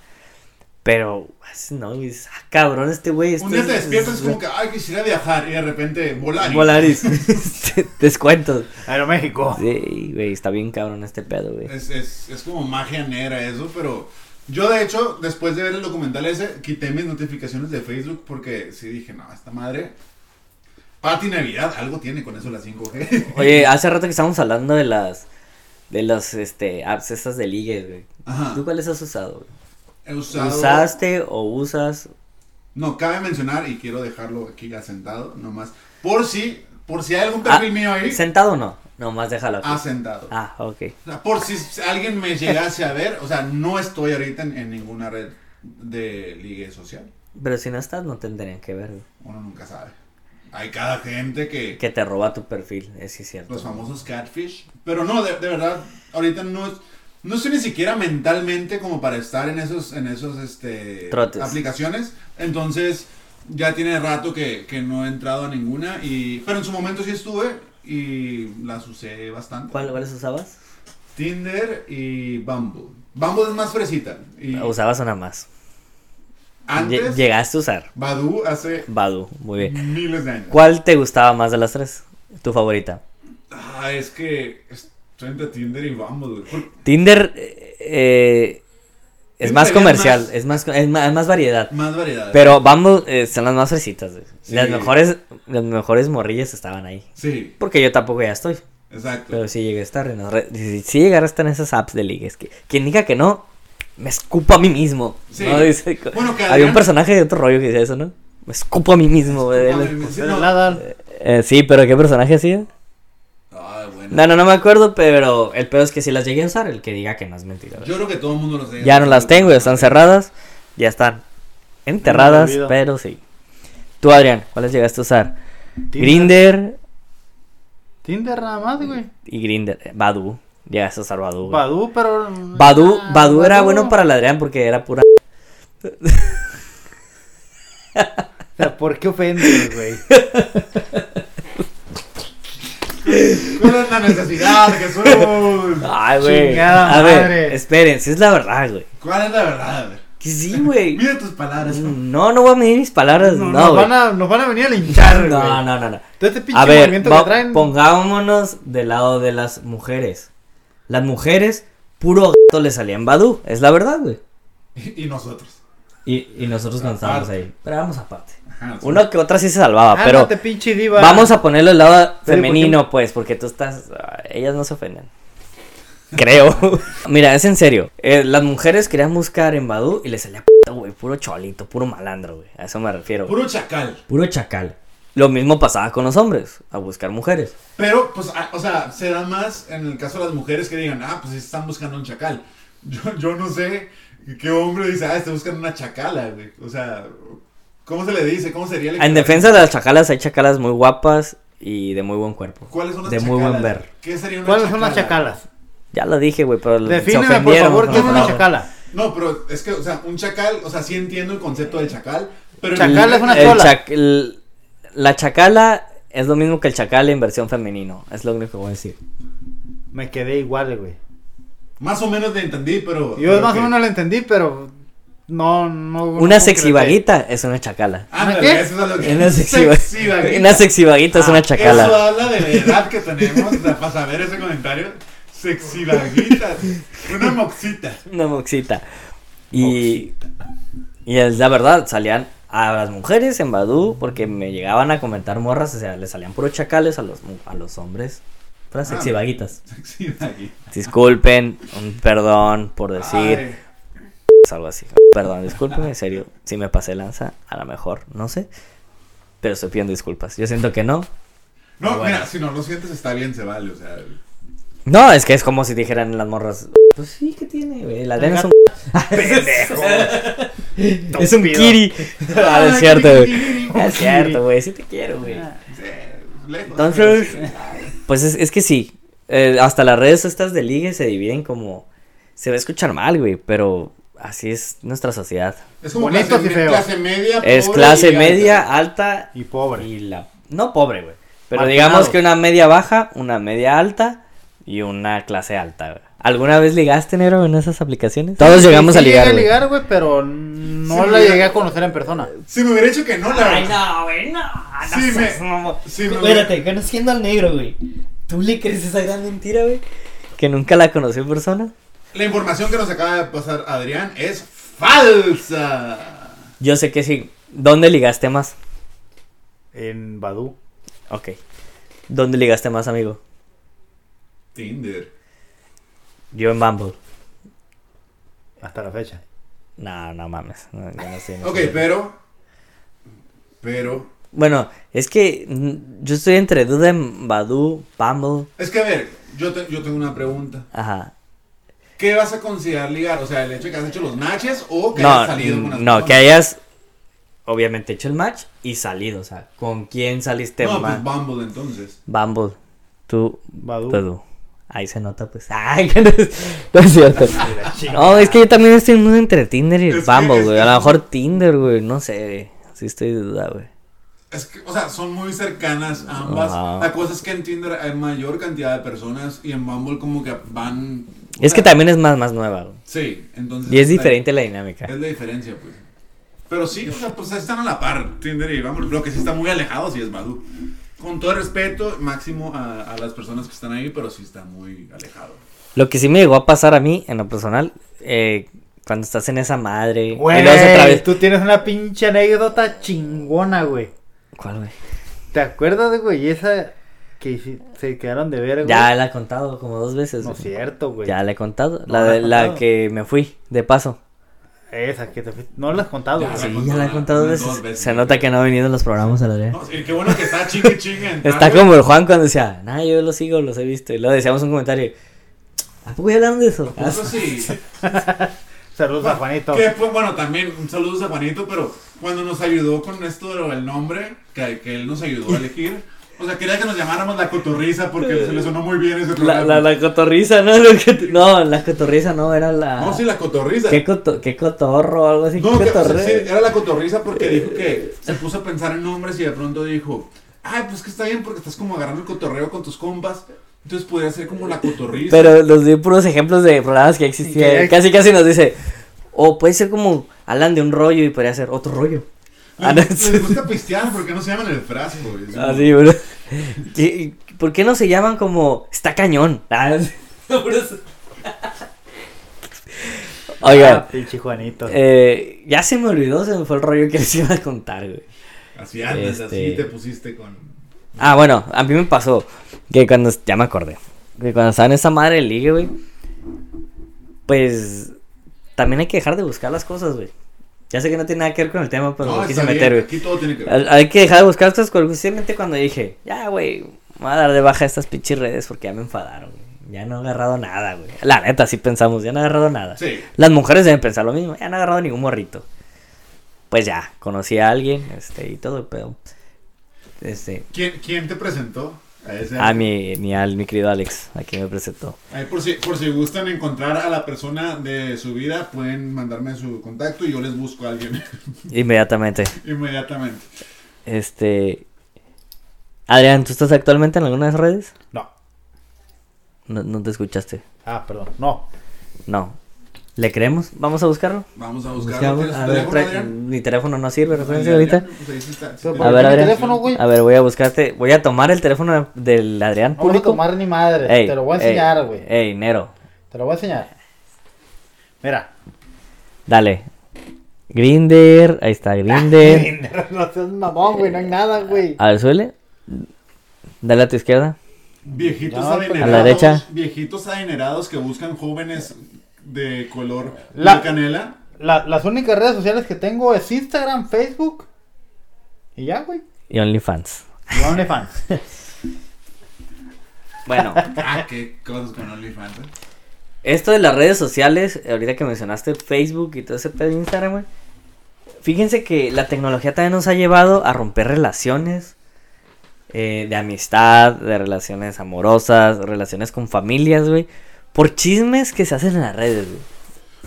Speaker 4: Pero, no, y dices, ah, cabrón, este güey.
Speaker 2: Un
Speaker 4: este
Speaker 2: día te
Speaker 4: es-
Speaker 2: despiertas
Speaker 4: es-
Speaker 2: como que, ay, quisiera viajar y de repente volar.
Speaker 4: Volaris. [LAUGHS] [LAUGHS] Descuentos.
Speaker 3: Aeroméxico.
Speaker 4: Sí, güey, está bien cabrón este pedo, güey.
Speaker 2: Es, es, es como magia negra eso, pero yo de hecho, después de ver el documental ese, quité mis notificaciones de Facebook porque sí dije, no, esta madre... Pati Navidad, algo tiene con eso la 5G. [LAUGHS]
Speaker 4: Oye, hace rato que estábamos hablando de las. De las este, apps estas de ligues, güey.
Speaker 2: Ajá.
Speaker 4: ¿Tú cuáles has usado, güey?
Speaker 2: He usado...
Speaker 4: ¿Usaste o usas?
Speaker 2: No, cabe mencionar, y quiero dejarlo aquí asentado, nomás, por si, por si hay algún
Speaker 4: Ah,
Speaker 2: perfil mío ahí,
Speaker 4: ¿Sentado o no? Nomás déjalo aquí.
Speaker 2: asentado.
Speaker 4: Ah, ok.
Speaker 2: O sea, por si alguien me llegase a ver, o sea, no estoy ahorita en, en ninguna red de ligue social.
Speaker 4: Pero si no estás, no tendrían que ver, güey.
Speaker 2: Uno nunca sabe. Hay cada gente que...
Speaker 4: Que te roba tu perfil, es sí cierto.
Speaker 2: Los famosos catfish. Pero no, de, de verdad, ahorita no, es- no estoy ni siquiera mentalmente como para estar en esos, en esos este,
Speaker 4: Trotes.
Speaker 2: aplicaciones. Entonces, ya tiene rato que, que no he entrado a ninguna. Y, pero en su momento sí estuve y las usé bastante.
Speaker 4: ¿Cuál- ¿Cuáles usabas?
Speaker 2: Tinder y Bumble. Bumble es más fresita. Y
Speaker 4: Usabas una más.
Speaker 2: Antes,
Speaker 4: Llegaste a usar.
Speaker 2: Badu hace
Speaker 4: Badu, muy bien.
Speaker 2: miles de años.
Speaker 4: ¿Cuál te gustaba más de las tres? Tu favorita.
Speaker 2: Ah, es que estoy entre Tinder y Bumble. güey.
Speaker 4: Tinder, eh, Es
Speaker 2: Tinder
Speaker 4: más comercial,
Speaker 2: más-
Speaker 4: es más, es más, más variedad.
Speaker 2: Más variedad.
Speaker 4: Pero Bumble eh, son las más fresitas, güey.
Speaker 2: Sí.
Speaker 4: Las mejores, las mejores morrillas estaban ahí.
Speaker 2: Sí,
Speaker 4: Porque yo tampoco ya estoy.
Speaker 2: exacto.
Speaker 4: Pero sí llegué a estar en re- Si, si llegara a estar en esas apps de ligues. Que, quien diga que no, me escupo a mí mismo.
Speaker 2: Sí.
Speaker 4: ¿no? Dice-
Speaker 2: Bueno, que
Speaker 4: Había un personaje de otro rollo que decía eso, ¿no? Me escupo a mí mismo, güey. Eh, sí, pero ¿qué personaje hacía? No, no, no me acuerdo, pero el peor es que si las llegué a usar, el que diga que no es mentira.
Speaker 2: Yo creo que todo el mundo sabe.
Speaker 4: Ya no las tengo, ya están cerradas, ya están enterradas, pero sí. Tú, Adrián, ¿cuáles llegaste a usar?
Speaker 3: Tinder.
Speaker 4: Grinder
Speaker 3: Tinder nada más, güey.
Speaker 4: y Grinder, Badu. Llegaste a usar Badu.
Speaker 3: Badu, pero.
Speaker 4: Badu,
Speaker 3: Ah,
Speaker 4: Badu era bueno para el Adrián porque era pura. [LAUGHS]
Speaker 3: O sea, ¿por qué ofendes, güey? [LAUGHS] [LAUGHS]
Speaker 2: ¿Cuál es la necesidad, Jesús?
Speaker 4: Ay, güey.
Speaker 3: Chingada
Speaker 4: A ver,
Speaker 3: madre.
Speaker 4: esperen, si es la verdad, güey.
Speaker 2: ¿Cuál es la verdad?
Speaker 4: Que sí, güey.
Speaker 2: Mira tus palabras.
Speaker 4: No, no voy a medir mis palabras,
Speaker 3: No,
Speaker 4: no,
Speaker 3: nos,
Speaker 4: güey.
Speaker 3: van a, nos van a venir a linchar, güey.
Speaker 4: No, no, no, no.
Speaker 3: Todo este pinche
Speaker 4: A ver,
Speaker 3: movimiento
Speaker 4: va-
Speaker 3: que traen.
Speaker 4: pongámonos del lado de las mujeres. Las mujeres, puro gato le salían Badu, es la verdad, güey.
Speaker 2: Y, y nosotros.
Speaker 4: Y, y nosotros cuando estábamos ahí. Pero vamos aparte.
Speaker 2: Ajá, sí.
Speaker 4: Uno que otra sí se salvaba, pero
Speaker 3: Ándate, pinche diva.
Speaker 4: vamos a ponerlo del lado
Speaker 3: ¿por
Speaker 4: femenino, pues, porque tú estás. Ellas no se ofenden. Creo. [LAUGHS] Mira, es en serio. eh, las mujeres querían buscar en Badu y les salía puto, güey, puro cholito, puro malandro, güey. A eso me refiero.
Speaker 2: Puro chacal.
Speaker 4: Puro chacal. Lo mismo pasaba con los hombres, a buscar mujeres.
Speaker 2: Pero, pues, o sea, se da más en el caso de las mujeres que digan, ah, pues están buscando un chacal. [LAUGHS] Yo, yo no sé qué hombre dice, ah, está buscando una chacala, güey. O sea, ¿cómo se le dice? ¿Cómo sería el
Speaker 4: En defensa de las chacalas, hay chacalas muy guapas y de muy buen cuerpo.
Speaker 2: ¿Cuáles son las
Speaker 4: de
Speaker 2: chacalas?
Speaker 4: muy buen ver.
Speaker 2: ¿Qué sería una
Speaker 3: ¿Cuáles son las chacalas?
Speaker 4: Ya lo dije, güey, pero se
Speaker 3: Defíneme, por
Speaker 4: ofendieron.
Speaker 3: favor, ¿qué es
Speaker 4: por
Speaker 3: una chacala?
Speaker 2: No, pero es que, o sea, un chacal, o sea, sí entiendo el concepto del chacal, pero...
Speaker 3: Chacal es una
Speaker 4: El
Speaker 3: chola.
Speaker 4: chac- el- la chacala es lo mismo que el chacal en versión femenino. Es lo único que voy a decir.
Speaker 3: Me quedé igual, güey.
Speaker 2: Más o menos le entendí, pero...
Speaker 3: Yo
Speaker 2: pero
Speaker 3: más
Speaker 2: que-
Speaker 3: o menos lo entendí, pero. No, no.
Speaker 4: Una
Speaker 3: no
Speaker 4: sexy vaguita es una chacala.
Speaker 2: Ándale,
Speaker 3: ¿Qué?
Speaker 2: eso es lo que...
Speaker 4: Una sexy,
Speaker 2: Sexy vaguita.
Speaker 4: una sexy vaguita es
Speaker 2: Ah,
Speaker 4: una
Speaker 2: Eso
Speaker 4: chacala.
Speaker 2: habla de la edad que tenemos, o sea, para saber ese comentario. Sexy vaguita. Una moxita.
Speaker 4: Una moxita. Y, y es la verdad, salían a las mujeres en Badu porque me llegaban a comentar morras, o sea, le salían puros chacales a los, a los hombres. Puras
Speaker 2: Ah.
Speaker 4: sexy vaguitas.
Speaker 2: Sexy vaguita.
Speaker 4: Disculpen, un perdón por decir
Speaker 2: Ay,
Speaker 4: algo así. Perdón, discúlpenme, en serio. Si me pasé lanza, a lo mejor, no sé. Pero estoy pidiendo disculpas. Yo siento que no.
Speaker 2: No,
Speaker 4: Bueno.
Speaker 2: mira, si no lo sientes está bien, se vale, o sea...
Speaker 4: No, es que es como si dijeran las morras. Pues sí, ¿qué tiene, güey? La Adriana es un. [LAUGHS]
Speaker 3: Pendejo. [LAUGHS]
Speaker 4: es un [LAUGHS] kiri. Ah, es
Speaker 2: Ay,
Speaker 4: cierto, güey.
Speaker 2: kiri.
Speaker 4: Es cierto, güey. Sí te quiero, güey. Entonces. Pues es, es que sí. eh, hasta las redes estas de ligue se dividen como. Se va a escuchar mal, güey. Pero así es nuestra sociedad.
Speaker 2: Es como
Speaker 3: Bonitos
Speaker 2: clase,
Speaker 3: y
Speaker 2: clase media,
Speaker 4: Es
Speaker 2: pobre
Speaker 4: clase
Speaker 2: y alta.
Speaker 4: media, alta
Speaker 3: Y pobre.
Speaker 4: y la. No pobre, güey. Pero
Speaker 3: Marginado.
Speaker 4: digamos que una media baja, una media alta y una clase alta, güey. ¿Alguna vez ligaste, Nero, en esas aplicaciones? Todos llegamos
Speaker 3: sí
Speaker 4: a ligar,
Speaker 3: llegué
Speaker 4: güey.
Speaker 3: a ligar, güey, pero no
Speaker 2: Sí,
Speaker 3: la llegué a conocer en persona.
Speaker 2: Si me hubiera dicho que no, la
Speaker 4: Ay, no, güey, no. no
Speaker 2: Sí,
Speaker 4: seas
Speaker 2: me-
Speaker 4: mamón.
Speaker 2: sí, me-
Speaker 4: Espérate, conociendo al negro, güey. ¿Tú le crees esa gran mentira, güey? Que nunca la conoció en persona.
Speaker 2: La información que nos acaba de pasar Adrián es falsa.
Speaker 4: Yo sé que sí. ¿Dónde ligaste más?
Speaker 3: En Badu.
Speaker 4: Ok. ¿Dónde ligaste más, amigo?
Speaker 2: Tinder.
Speaker 4: Yo en Bumble.
Speaker 3: Hasta la fecha.
Speaker 4: No, no mames. No, yo no sé, no
Speaker 2: Ok,
Speaker 4: sé.
Speaker 2: pero. Pero.
Speaker 4: Bueno, es que yo estoy entre duda en Badu, Bumble.
Speaker 2: Es que a ver, yo, te- yo tengo una pregunta.
Speaker 4: Ajá.
Speaker 2: ¿Qué vas a considerar ligar? O sea, el hecho de que has hecho los matches o que
Speaker 4: No,
Speaker 2: hayas salido con
Speaker 4: no, que hayas obviamente hecho el match y salido. O sea, ¿con quién saliste
Speaker 2: No,
Speaker 4: más?
Speaker 2: pues Bumble entonces.
Speaker 4: Bumble. Tú,
Speaker 3: Badu.
Speaker 4: Badu. Ahí se nota, pues. [LAUGHS] Ay, que no es, no es cierto. [LAUGHS] No, es que yo también estoy muy entre Tinder y
Speaker 2: Es que-
Speaker 4: Bumble,
Speaker 2: es
Speaker 4: güey.
Speaker 2: que-
Speaker 4: A lo mejor Tinder, güey. No sé. Sí estoy de duda, güey.
Speaker 2: Es que, o sea, son muy cercanas ambas.
Speaker 4: Ajá.
Speaker 2: La cosa es que en Tinder hay mayor cantidad de personas y en Bumble como que van...
Speaker 4: Es que también es más, más nueva, güey.
Speaker 2: Sí, entonces...
Speaker 4: Y es diferente la dinámica.
Speaker 2: Es la diferencia, pues. Pero sí, o sea, pues están a la par, Tinder y Bumble. Lo que sí está muy alejado sí es Badu. Con todo el respeto, máximo a, a las personas que están ahí, pero sí está muy alejado.
Speaker 4: Lo que sí me llegó a pasar a mí, en lo personal, eh, Cuando estás en esa madre.
Speaker 3: Güey,
Speaker 4: otra vez.
Speaker 3: tú tienes una pinche anécdota chingona, güey.
Speaker 4: ¿Cuál, güey?
Speaker 3: ¿Te acuerdas, güey? Esa que se quedaron de ver, güey.
Speaker 4: Ya la he contado como dos veces.
Speaker 3: No es cierto, güey.
Speaker 4: Ya la he contado.
Speaker 3: No
Speaker 4: La, de, la que me fui, de paso.
Speaker 3: Esa que te fuiste- No la has contado,
Speaker 2: Ya, sí.
Speaker 4: Ya la he contado dos veces. Se nota que no ha venido en los programas a la vez.
Speaker 2: No, sí, qué bueno que está chingue chingue.
Speaker 4: Está como el Juan cuando decía, nah, yo los sigo, los he visto. Y luego decíamos un comentario. ¿A poco ya hablaron de eso?
Speaker 2: Eso sí. [LAUGHS]
Speaker 3: Saludos a Juanito.
Speaker 2: Que fue, bueno, también un saludo a Juanito, pero cuando nos ayudó con esto del nombre, que, que él nos ayudó a elegir, o sea, quería que nos llamáramos la cotorriza porque se le sonó muy bien ese
Speaker 4: La,
Speaker 2: programa.
Speaker 4: la, la cotorriza, ¿no? [LAUGHS] No, la cotorriza no, era la...
Speaker 2: No, sí, la cotorriza.
Speaker 4: ¿Qué, coto- qué cotorro o algo así?
Speaker 2: No,
Speaker 4: ¿Qué
Speaker 2: que- o sea, sí, era la cotorriza porque dijo que se puso a pensar en nombres y de pronto dijo, ay, pues que está bien porque estás como agarrando el cotorreo con tus compas, entonces podría ser como la cotorriza.
Speaker 4: Pero nos dio puros ejemplos de programas que existían. Casi, casi nos dice, o puede ser como hablan de un rollo y podría ser otro rollo. Ah, no,
Speaker 2: les, les gusta pistear porque no se llaman el frasco. güey. Como-
Speaker 4: Así, bro. [LAUGHS] ¿Y- ¿Por qué no se llaman como está cañón? [LAUGHS] Ah, sí. Oigan,
Speaker 3: Ah, pinche Juanito.
Speaker 4: eh, ya se me olvidó, se me fue el rollo que les iba a contar, güey.
Speaker 2: Así andas,
Speaker 4: Este-
Speaker 2: así te pusiste con...
Speaker 4: Ah, bueno, a mí me pasó que cuando, ya me acordé, que cuando estaba en esa madre de ligue, güey, pues también hay que dejar de buscar las cosas, güey. Ya sé que no tiene nada que ver con el tema, pero
Speaker 2: No,
Speaker 4: lo quise meter, güey.
Speaker 2: Aquí todo tiene que ver.
Speaker 4: Hay que dejar de buscar cosas, justamente cuando dije, ya, güey, me voy a dar de baja estas pinches redes porque ya me enfadaron, güey. Ya no he agarrado nada, güey. La neta, sí pensamos, ya no he agarrado nada.
Speaker 2: Sí.
Speaker 4: Las mujeres deben pensar lo mismo, ya no he agarrado ningún morrito. Pues ya, conocí a alguien, este, y todo, pero... Este,
Speaker 2: ¿Quién, quién te presentó? A, ese
Speaker 4: a mi, mi, al- mi querido Alex, aquí me presentó.
Speaker 2: Ahí por si, por si gustan encontrar a la persona de su vida, pueden mandarme su contacto y yo les busco a alguien [LAUGHS]
Speaker 4: Inmediatamente.
Speaker 2: inmediatamente.
Speaker 4: Este... Adrián, ¿tú estás actualmente en alguna de esas redes?
Speaker 3: No.
Speaker 4: No, no te escuchaste.
Speaker 3: Ah, perdón. No.
Speaker 4: No. ¿Le creemos? ¿Vamos a buscarlo?
Speaker 2: Vamos a buscarlo.
Speaker 4: Buscamos.
Speaker 2: ¿Tienes
Speaker 4: A
Speaker 2: tu
Speaker 4: ver,
Speaker 2: teléfono,
Speaker 4: trae-
Speaker 2: Adrián?
Speaker 4: mi teléfono no sirve, recuerden
Speaker 2: Adrián,
Speaker 4: ahorita.
Speaker 2: pues ahí sí está, sí
Speaker 3: Pero
Speaker 2: te-
Speaker 3: ¿por
Speaker 4: A ver, Adrián.
Speaker 3: teléfono, güey?
Speaker 4: A ver, voy a buscarte. Voy a tomar el teléfono del Adrián
Speaker 3: No voy a
Speaker 4: público.
Speaker 3: tomar ni madre.
Speaker 4: Ey,
Speaker 3: te lo voy a enseñar, güey.
Speaker 4: Ey, Nero.
Speaker 3: Te lo voy a enseñar. Mira.
Speaker 4: Dale. Grinder. Ahí está, [LAUGHS] Grinder.
Speaker 3: no seas mamón, güey. No hay nada, güey.
Speaker 4: A ver, suele. Dale a tu izquierda.
Speaker 2: Viejitos
Speaker 3: No, pues,
Speaker 2: adinerados.
Speaker 4: a la derecha.
Speaker 2: Viejitos adinerados que buscan jóvenes de color
Speaker 3: La-
Speaker 2: de canela.
Speaker 3: La- las únicas redes sociales que tengo es Instagram, Facebook. Y ya, güey.
Speaker 4: Y OnlyFans.
Speaker 3: Y OnlyFans. [LAUGHS]
Speaker 4: Bueno.
Speaker 2: Ah, qué cosas con OnlyFans. ¿eh?
Speaker 4: Esto de las redes sociales, ahorita que mencionaste Facebook y todo ese pedo de Instagram, güey. Fíjense que la tecnología también nos ha llevado a romper relaciones eh, de amistad, de relaciones amorosas, relaciones con familias, güey. Por chismes que se hacen en las redes, güey.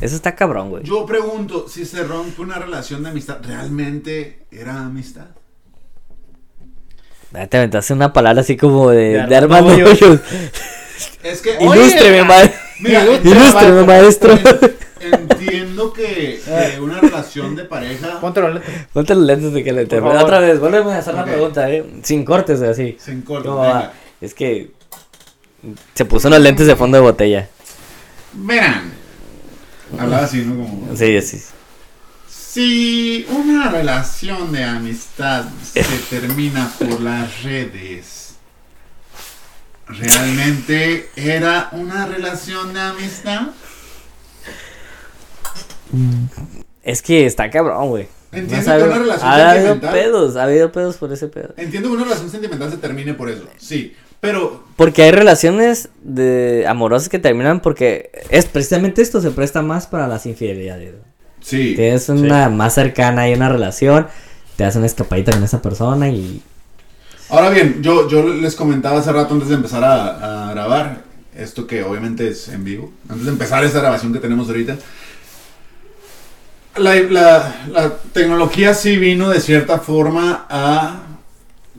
Speaker 4: Eso está cabrón, güey.
Speaker 2: Yo pregunto, si se rompe una relación de amistad, ¿realmente era amistad?
Speaker 4: Ah, Te aventaste una palabra así como de,
Speaker 3: De
Speaker 4: de Armando
Speaker 3: Hoyos.
Speaker 2: Es que... [LAUGHS]
Speaker 4: Ilústreme, ma-
Speaker 2: Mira,
Speaker 4: Ilústreme, maestro.
Speaker 2: Entiendo que, que una relación de pareja
Speaker 3: Ponte los lentes.
Speaker 4: Ponte los lentes de que le te... Otra vez, vuélveme a hacer la pregunta, eh. Sin cortes, así.
Speaker 2: se encorta.
Speaker 4: ¿Cómo
Speaker 2: venga.
Speaker 4: va? Es que se puso unos lentes de fondo de botella.
Speaker 2: Verán. Hablaba así, ¿no? Como...
Speaker 4: Sí, sí.
Speaker 2: Si una relación de amistad se termina por las redes, ¿realmente era una relación de amistad?
Speaker 4: Es que está cabrón, güey.
Speaker 2: Entiendo
Speaker 4: No
Speaker 2: que una relación
Speaker 4: Ha habido
Speaker 2: sentimental-
Speaker 4: pedos, ha habido pedos por ese pedo.
Speaker 2: Entiendo que una relación sentimental se termine por eso, sí. Pero
Speaker 4: Porque hay relaciones de amorosas que terminan porque es precisamente esto se presta más para las infidelidades.
Speaker 2: sí,
Speaker 4: Tienes una más cercana y una relación, te das una escapadita con esa persona y
Speaker 2: Ahora bien, yo, yo les comentaba hace rato antes de empezar a, a grabar, esto que obviamente es en vivo, antes de empezar esta grabación que tenemos ahorita, la, la- la tecnología sí vino de cierta forma a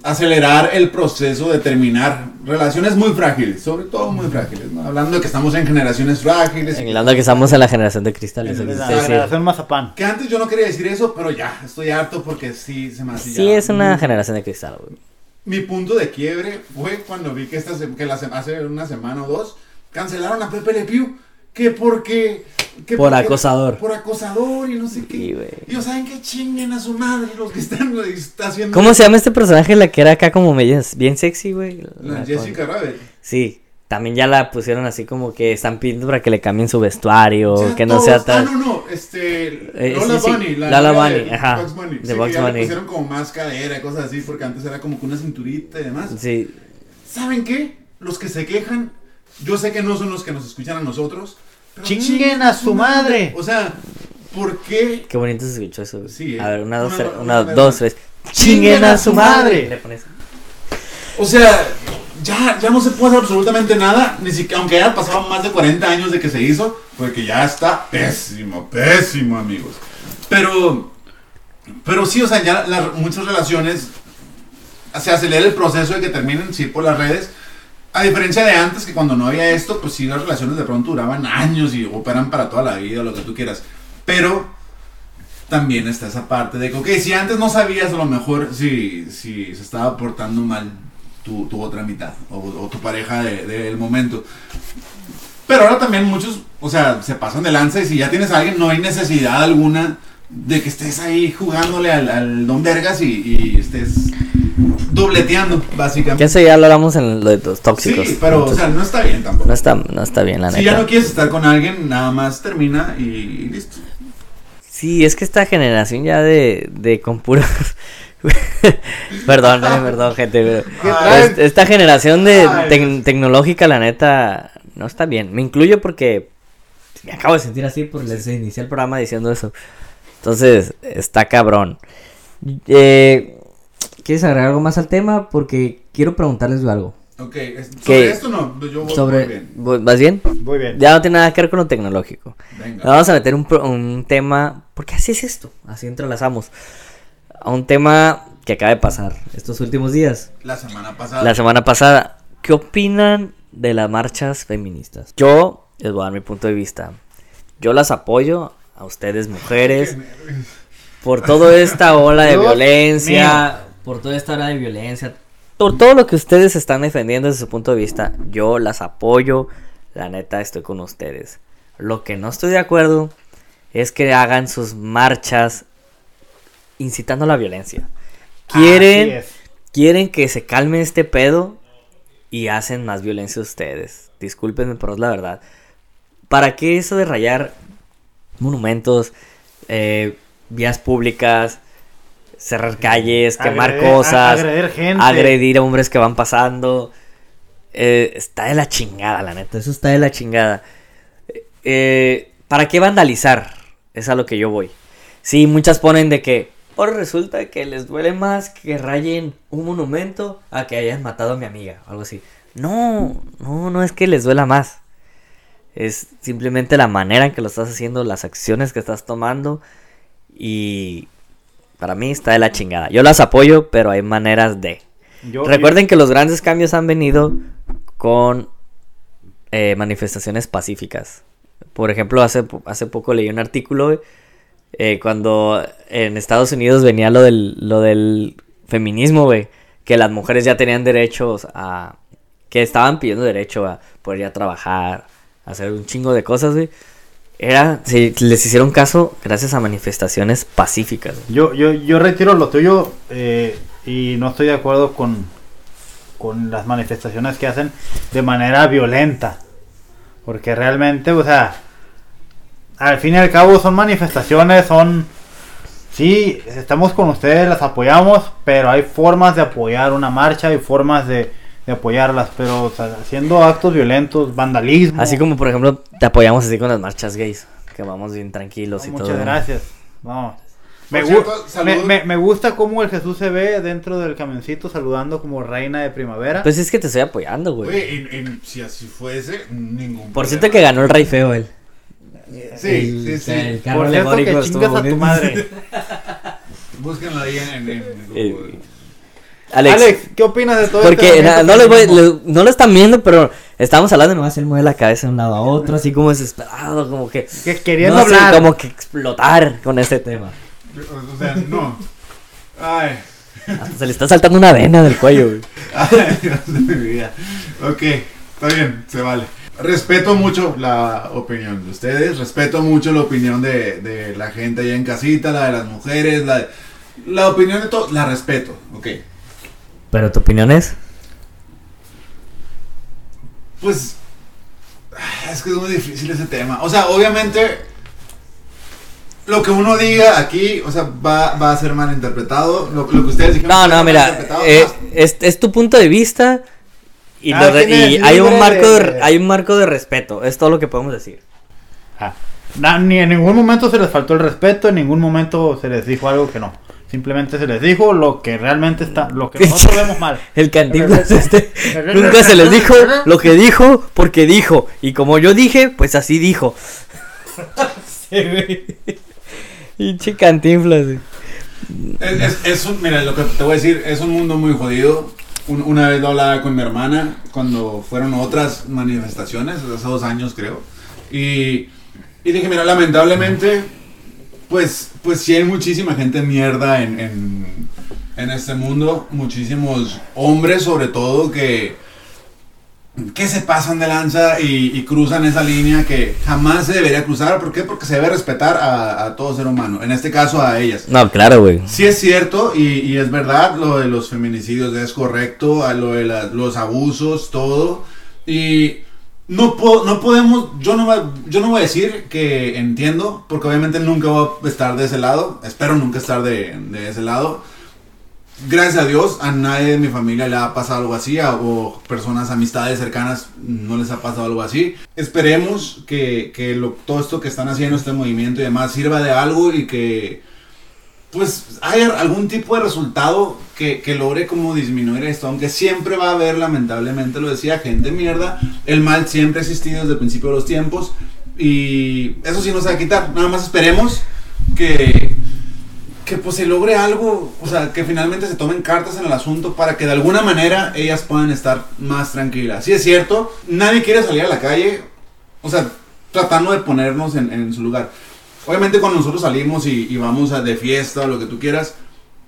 Speaker 2: acelerar el proceso de terminar relaciones muy frágiles, sobre todo muy frágiles, ¿no? hablando de que estamos en generaciones frágiles.
Speaker 4: hablando que estamos en la generación de cristales.
Speaker 2: Es
Speaker 4: aquí
Speaker 3: La
Speaker 4: sí, sí.
Speaker 3: generación mazapán.
Speaker 2: Que antes yo no quería decir eso, pero ya, estoy harto porque sí se me hacía.
Speaker 4: Sí, es una generación de cristal, güey.
Speaker 2: Mi punto de quiebre fue cuando vi que, esta, que la, hace una semana o dos cancelaron a Pepe Le Pew. Que porque... que
Speaker 4: Por
Speaker 2: porque-
Speaker 4: acosador.
Speaker 2: Por acosador y no sé qué.
Speaker 4: Sí,
Speaker 2: y yo, ¿saben qué? Chinguen a su madre los que están está [LAUGHS] haciendo...
Speaker 4: ¿Cómo se llama este personaje? La que era acá como medio bien sexy, güey.
Speaker 2: La
Speaker 4: La-
Speaker 2: Jessica Rabbit.
Speaker 4: Sí. También ya la pusieron así como que están pidiendo para que le cambien su vestuario, que no
Speaker 2: todos-
Speaker 4: sea
Speaker 2: Ah,
Speaker 4: tan...
Speaker 2: no, no, este.
Speaker 4: Eh,
Speaker 2: Lola
Speaker 4: sí, sí,
Speaker 2: Bunny. La
Speaker 4: Lola Bunny,
Speaker 2: de
Speaker 4: ajá,
Speaker 2: Bugs Bunny.
Speaker 4: de
Speaker 2: Sí,
Speaker 4: Bugs
Speaker 2: que
Speaker 4: Bunny.
Speaker 2: le pusieron como más cadera y cosas así, porque antes era como que una cinturita y demás.
Speaker 4: Sí.
Speaker 2: ¿Saben qué? Los que se quejan, yo sé que no son los que nos escuchan a nosotros. pero
Speaker 3: Chinguen a su madre.
Speaker 2: O sea, ¿por qué?
Speaker 4: Qué bonito se escuchó eso.
Speaker 2: Sí, eh.
Speaker 4: A ver, una, dos,
Speaker 2: Una,
Speaker 4: tres,
Speaker 2: una,
Speaker 4: una,
Speaker 2: una,
Speaker 4: dos, tres. ¡Chinguen a su madre! Le pones-
Speaker 2: O sea, ya, ya no se puede hacer absolutamente nada, ni siquiera, aunque ya pasaban más de 40 años de que se hizo, porque ya está pésimo, pésimo, amigos. Pero, pero sí, o sea, ya las- muchas relaciones se acelera el proceso de que terminen sí por las redes. A diferencia de antes, que cuando no había esto, pues sí, las relaciones de pronto duraban años y operan para toda la vida, lo que tú quieras. Pero también está esa parte de que, ok, si antes no sabías a lo mejor si, si se estaba portando mal tu, tu otra mitad o, o tu pareja del de, del momento. Pero ahora también muchos, o sea, se pasan de lanza y si ya tienes a alguien, no hay necesidad alguna de que estés ahí jugándole al, Don Vergas y estés dobleteando,
Speaker 4: Que
Speaker 2: básicamente.
Speaker 4: eso ya lo hablamos en lo de los tóxicos.
Speaker 2: Sí, pero, o sea, no está bien tampoco.
Speaker 4: no está, no está bien, la
Speaker 2: si
Speaker 4: neta.
Speaker 2: ya no quieres estar con alguien, nada más termina y listo.
Speaker 4: Sí, es que esta generación ya de, de con puros... [LAUGHS] perdón, eh, perdón, gente. pero- [LAUGHS] esta generación de tec- tecnológica, la neta, no está bien. Me incluyo porque me acabo de sentir así porque les inicié el programa diciendo eso. Entonces, está cabrón. Eh, ¿Quieres agregar algo más al tema? Porque quiero preguntarles algo.
Speaker 2: Ok, sobre
Speaker 4: ¿Qué?
Speaker 2: esto no, yo voy
Speaker 4: Sobre...
Speaker 2: muy bien.
Speaker 4: ¿Vas bien?
Speaker 3: Muy bien.
Speaker 4: Ya no tiene nada que ver con lo tecnológico.
Speaker 2: Venga.
Speaker 4: Vamos a meter un, pro- un tema, porque así es esto, así entrelazamos. A un tema que acaba de pasar estos últimos días,
Speaker 2: La semana pasada.
Speaker 4: la semana pasada. ¿Qué opinan de las marchas feministas? Yo les voy a dar mi punto de vista. Yo las apoyo a ustedes, mujeres, por toda esta ola de violencia, por toda esta ola de violencia, por todo lo que ustedes están defendiendo desde su punto de vista, yo las apoyo, la neta estoy con ustedes. Lo que no estoy de acuerdo es que hagan sus marchas incitando a la violencia. Quieren, quieren que se calme este pedo y hacen más violencia ustedes. Discúlpenme, pero es la verdad. ¿Para qué eso de rayar monumentos, eh, vías públicas, cerrar calles, quemar
Speaker 3: Agredir-
Speaker 4: cosas,
Speaker 3: a- agredir gente.
Speaker 4: agredir a hombres que van pasando? Eh, está de la chingada, la neta. Eso está de la chingada. Eh, ¿Para qué vandalizar? Es a lo que yo voy. Sí, muchas ponen de que ahora resulta que les duele más que rayen un monumento a que hayan matado a mi amiga, o algo así. No, no, no es que les duela más. Es simplemente la manera en que lo estás haciendo, las acciones que estás tomando. Y para mí está de la chingada. Yo las apoyo, pero hay maneras de.
Speaker 3: Yo-
Speaker 4: Recuerden que los grandes cambios han venido con eh, manifestaciones pacíficas. Por ejemplo, hace, hace poco leí un artículo eh, cuando en Estados Unidos venía lo del, lo del feminismo, güey. Que las mujeres ya tenían derechos a... Que estaban pidiendo derecho a poder ir a trabajar, a hacer un chingo de cosas, güey. Era... Si les hicieron caso gracias a manifestaciones pacíficas.
Speaker 3: Yo, yo, yo retiro lo tuyo eh, y no estoy de acuerdo con, con las manifestaciones que hacen de manera violenta. Porque realmente, o sea, al fin y al cabo son manifestaciones, son... Sí, estamos con ustedes, las apoyamos, pero hay formas de apoyar una marcha, hay formas de, de apoyarlas, pero o sea, haciendo actos violentos, vandalismo.
Speaker 4: Así como, por ejemplo, te apoyamos así con las marchas gays. Que vamos bien tranquilos
Speaker 3: No,
Speaker 4: y
Speaker 3: muchas
Speaker 4: todo.
Speaker 3: gracias. No. Me,
Speaker 2: Por
Speaker 3: gu-
Speaker 2: cierto,
Speaker 3: me,
Speaker 2: saludos.
Speaker 3: me- me gusta cómo el Jesús se ve dentro del camioncito saludando como reina de primavera.
Speaker 4: Pues es que te estoy apoyando, güey.
Speaker 2: Oye, y- y si así fuese, ningún
Speaker 4: Por
Speaker 2: problema.
Speaker 4: cierto que ganó el Rey Feo él.
Speaker 2: Sí, sí, sí.
Speaker 4: el carro
Speaker 3: Por cierto que chingas a tu madre. [LAUGHS]
Speaker 2: Búsquenlo ahí en, en, en
Speaker 4: Eh,
Speaker 2: Google.
Speaker 4: Alex,
Speaker 3: Alex, ¿qué opinas de todo
Speaker 4: porque
Speaker 3: este
Speaker 4: na- no, les voy- no lo están viendo, pero estamos hablando, nomás él mueve la cabeza de un lado a otro, así como desesperado, como que...
Speaker 3: Que queriendo
Speaker 4: no sé,
Speaker 3: hablar.
Speaker 4: como que explotar con este tema.
Speaker 2: O sea, no. Ay.
Speaker 4: Hasta se le está saltando una vena del cuello, güey. [LAUGHS]
Speaker 2: Ay, Dios de mi vida. Ok, está bien, se vale. respeto mucho la opinión de ustedes, respeto mucho la opinión de, de la gente allá en casita, la de las mujeres, la, la opinión de todos, la respeto, ok.
Speaker 4: Pero tu opinión es.
Speaker 2: Pues es que es muy difícil ese tema. O sea, obviamente lo que uno diga aquí, o sea, va, va a ser mal interpretado. Lo, lo que ustedes dijeron
Speaker 4: No, no, mira,
Speaker 2: malinterpretado.
Speaker 4: eh, es, es tu punto de vista y, lo y hay un marco de, hay un marco de respeto, es todo lo que podemos decir.
Speaker 3: Ah, ni en ningún momento se les faltó el respeto, en ningún momento se les dijo algo que no. Simplemente se les dijo lo que realmente está, lo que nosotros [LAUGHS] vemos mal.
Speaker 4: El cantinflas este [LAUGHS] nunca se les dijo lo que dijo porque dijo y como yo dije, pues así dijo. [LAUGHS] Sí, güey. Pinche cantinflas.
Speaker 2: Es, es- es un, mira, lo que te voy a decir, es un mundo muy jodido. Un- una vez lo hablaba con mi hermana cuando fueron otras manifestaciones, hace dos años creo. Y, y dije, mira, lamentablemente, pues, pues sí hay muchísima gente mierda en, en, en este mundo. Muchísimos hombres sobre todo que, que se pasan de lanza y, y cruzan esa línea que jamás se debería cruzar. ¿Por qué? Porque se debe respetar a, a todo ser humano. En este caso a ellas.
Speaker 4: No, claro, güey.
Speaker 2: Sí es cierto y, y es verdad lo de los feminicidios es correcto, a lo de la- los abusos, todo. Y no, po- no podemos, yo no, va- yo no voy a decir que entiendo, porque obviamente nunca voy a estar de ese lado, espero nunca estar de, de ese lado. Gracias a Dios, a nadie de mi familia le ha pasado algo así, a- o personas, amistades cercanas, no les ha pasado algo así. Esperemos que, que lo- todo esto que están haciendo, este movimiento y demás, sirva de algo y que, pues hay algún tipo de resultado que, que logre como disminuir esto, aunque siempre va a haber, lamentablemente lo decía, gente mierda, el mal siempre ha existido desde el principio de los tiempos y eso sí no se va a quitar, nada más esperemos que, que pues se logre algo, o sea, que finalmente se tomen cartas en el asunto para que de alguna manera ellas puedan estar más tranquilas. Sí es cierto, nadie quiere salir a la calle, o sea, tratando de ponernos en, en su lugar. Obviamente cuando nosotros salimos y, y vamos a de fiesta o lo que tú quieras,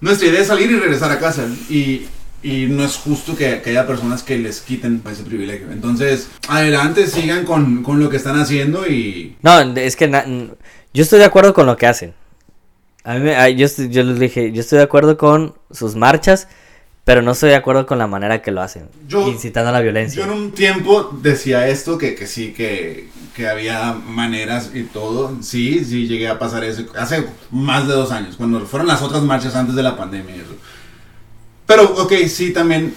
Speaker 2: nuestra idea es salir y regresar a casa. Y, y no es justo que, que haya personas que les quiten ese privilegio. Entonces, adelante, sigan con, con lo que están haciendo y...
Speaker 4: No, es que na- yo estoy de acuerdo con lo que hacen. A mí yo, yo les dije, yo estoy de acuerdo con sus marchas, pero no estoy de acuerdo con la manera que lo hacen,
Speaker 2: Yo-
Speaker 4: incitando a la
Speaker 2: Yo
Speaker 4: violencia.
Speaker 2: en un tiempo decía esto, que, que sí, que, que había maneras y todo. Sí, sí, llegué a pasar eso hace más de dos años, cuando fueron las otras marchas antes de la pandemia y eso. Pero, ok, sí, también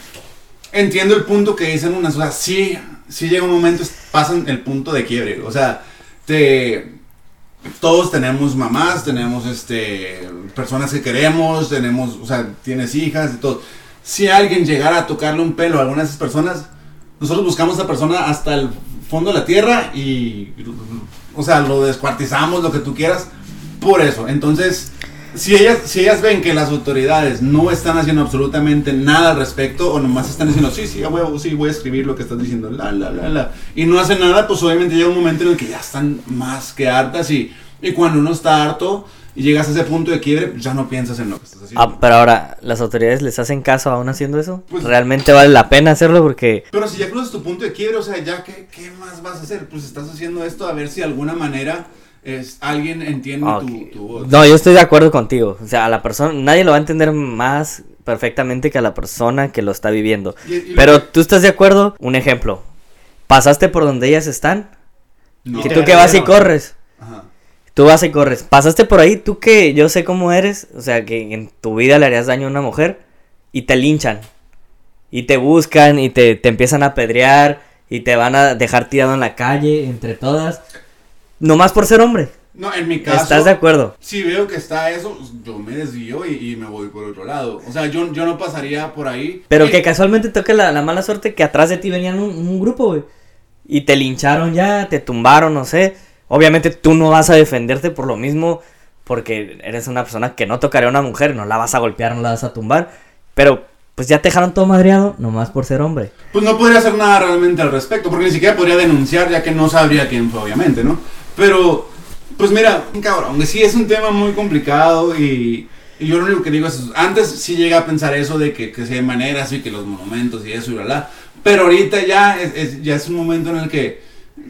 Speaker 2: entiendo el punto que dicen unas, o sea, sí, sí llega un momento, pasan el punto de quiebre, o sea, te... Todos tenemos mamás, tenemos este personas que queremos, tenemos, o sea, tienes hijas y todo. Si alguien llegara a tocarle un pelo a alguna de esas personas, nosotros buscamos a esa persona hasta el fondo de la tierra y, o sea, lo descuartizamos, lo que tú quieras, por eso. Entonces, si ellas, si ellas ven que las autoridades no están haciendo absolutamente nada al respecto, o nomás están diciendo, sí, sí, huevo, sí, voy a escribir lo que estás diciendo, la, la, la, la, y no hacen nada, pues obviamente llega un momento en el que ya están más que hartas y, y cuando uno está harto y llegas a ese punto de quiebre, ya no piensas en lo que estás haciendo.
Speaker 4: Ah, pero ahora, ¿las autoridades les hacen caso aún haciendo eso?
Speaker 2: Pues-
Speaker 4: ¿Realmente vale la pena hacerlo? Porque...
Speaker 2: Pero si ya cruzas tu punto de quiebre, o sea, ya, ¿qué, qué más vas a hacer? Pues estás haciendo esto a ver si de alguna manera es, alguien entiende tu, voz.
Speaker 4: No, yo estoy de acuerdo contigo. O sea, a la persona, nadie lo va a entender más perfectamente que a la persona que lo está viviendo.
Speaker 2: Y- y lo
Speaker 4: Pero
Speaker 2: que-
Speaker 4: tú estás de acuerdo, un ejemplo. Pasaste por donde ellas están.
Speaker 2: No.
Speaker 4: Y tú que vas y corres.
Speaker 2: Ajá.
Speaker 4: Tú vas y corres. Pasaste por ahí, tú que yo sé cómo eres. O sea, que en tu vida le harías daño a una mujer. Y te linchan. Y te buscan y te, te empiezan a apedrear. Y te van a dejar tirado en la calle entre todas. Nomás por ser hombre.
Speaker 2: No, en mi caso.
Speaker 4: ¿Estás de acuerdo?
Speaker 2: Si veo que está eso, yo me desvío y, y me voy por otro lado. O sea, yo, yo no pasaría por ahí.
Speaker 4: Pero
Speaker 2: Eh,
Speaker 4: que casualmente toque la, la mala suerte que atrás de ti venían un, un grupo, güey. Y te lincharon ya, te tumbaron, no sé. Obviamente tú no vas a defenderte por lo mismo, porque eres una persona que no tocaría a una mujer, no la vas a golpear, no la vas a tumbar. Pero pues ya te dejaron todo madreado, nomás por ser hombre.
Speaker 2: Pues no podría hacer nada realmente al respecto, porque ni siquiera podría denunciar, ya que no sabría quién fue, obviamente, ¿no? Pero, pues mira, cabrón, que sí es un tema muy complicado y, y yo lo único que digo es, antes sí llegué a pensar eso de que, que si hay maneras y que los monumentos y eso y bla, bla. Pero ahorita ya es- ya es un momento en el que,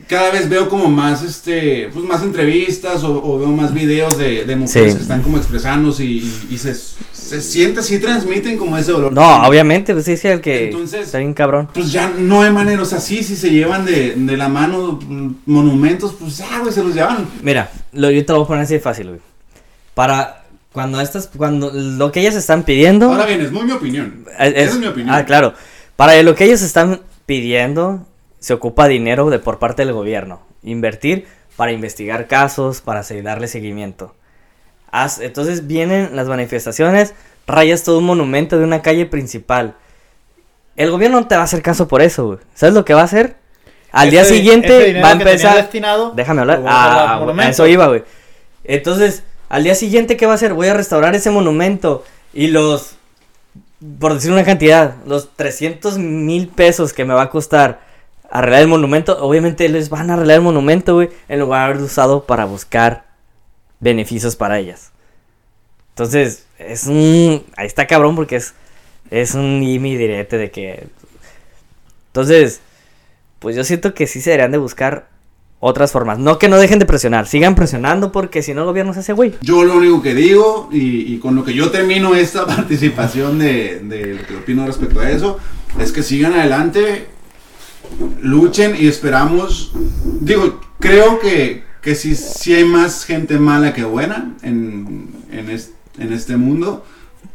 Speaker 2: cada vez veo como más, este, pues más entrevistas o, o veo más videos de, de mujeres
Speaker 4: Sí.
Speaker 2: que están como expresándose y, y- y se, se siente, sí transmiten como ese dolor.
Speaker 4: No, obviamente, pues sí, sí, el que
Speaker 2: Entonces-
Speaker 4: está bien cabrón.
Speaker 2: Pues ya no hay manera, o sea, sí, si se llevan de, de la mano monumentos, pues ya, güey, se los llevan.
Speaker 4: Mira, lo, yo te lo voy a poner así de fácil, güey. Para cuando estas, cuando lo que ellas están pidiendo.
Speaker 2: Ahora bien, es muy mi opinión.
Speaker 4: es-
Speaker 2: Esa es mi opinión.
Speaker 4: Ah, claro. Para lo que ellos están pidiendo, se ocupa dinero de por parte del gobierno. Invertir para investigar casos, para darle seguimiento. Entonces vienen las manifestaciones, rayas todo un monumento de una calle principal. El gobierno no te va a hacer caso por eso, güey. ¿Sabes lo que va a hacer? Al día siguiente va a empezar.
Speaker 3: destinado,
Speaker 4: Déjame hablar.
Speaker 3: a
Speaker 4: Ah, a eso iba, güey. Entonces, al día siguiente, ¿qué va a hacer? Voy a restaurar ese monumento. Y los, por decir una cantidad, los 300 mil pesos que me va a costar arreglar el monumento, obviamente les van a arreglar el monumento, güey, en lugar de usado para buscar beneficios para ellas. Entonces, es un... Ahí está cabrón porque es, es un imi direte de que... Entonces, pues yo siento que sí se deberían de buscar otras formas. No que no dejen de presionar, sigan presionando porque si no el gobierno se hace güey.
Speaker 2: Yo lo único que digo, y, y con lo que yo termino esta [LAUGHS] participación de, de lo que opino respecto a eso, es que sigan adelante, luchen y esperamos. Digo, creo que, que sí, sí hay más gente mala que buena en, en, es- en este mundo.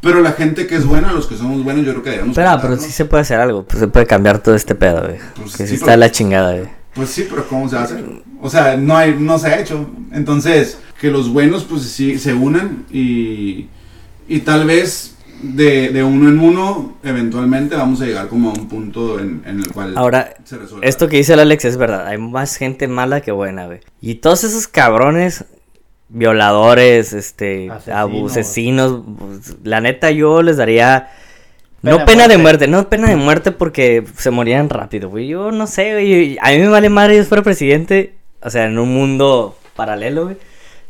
Speaker 2: Pero la gente que es buena, los que somos buenos, yo creo que debemos.
Speaker 4: Pero
Speaker 2: cuidarnos.
Speaker 4: sí se puede hacer algo, pues se puede cambiar todo este pedo, güey.
Speaker 2: Pues
Speaker 4: que
Speaker 2: sí,
Speaker 4: está
Speaker 2: pero-
Speaker 4: la chingada, güey.
Speaker 2: Pues sí, pero ¿cómo se hacer? O sea, no, hay, no se ha hecho. Entonces, que los buenos pues sí se unan y, y tal vez de, de uno en uno, eventualmente vamos a llegar como a un punto en, en el cual
Speaker 4: Ahora,
Speaker 2: se resuelva.
Speaker 4: Esto que dice el Alex es verdad. Hay más gente mala que buena, güey. Y todos esos cabrones, violadores, este,
Speaker 3: Asesinos.
Speaker 4: abusesinos, pues, la neta yo les daría...
Speaker 3: Pena
Speaker 4: no pena de
Speaker 3: muerte.
Speaker 4: muerte, no pena de muerte porque se morían rápido, güey. Yo no sé, güey. A mí me vale madre yo fuera presidente. O sea, en un mundo paralelo, güey.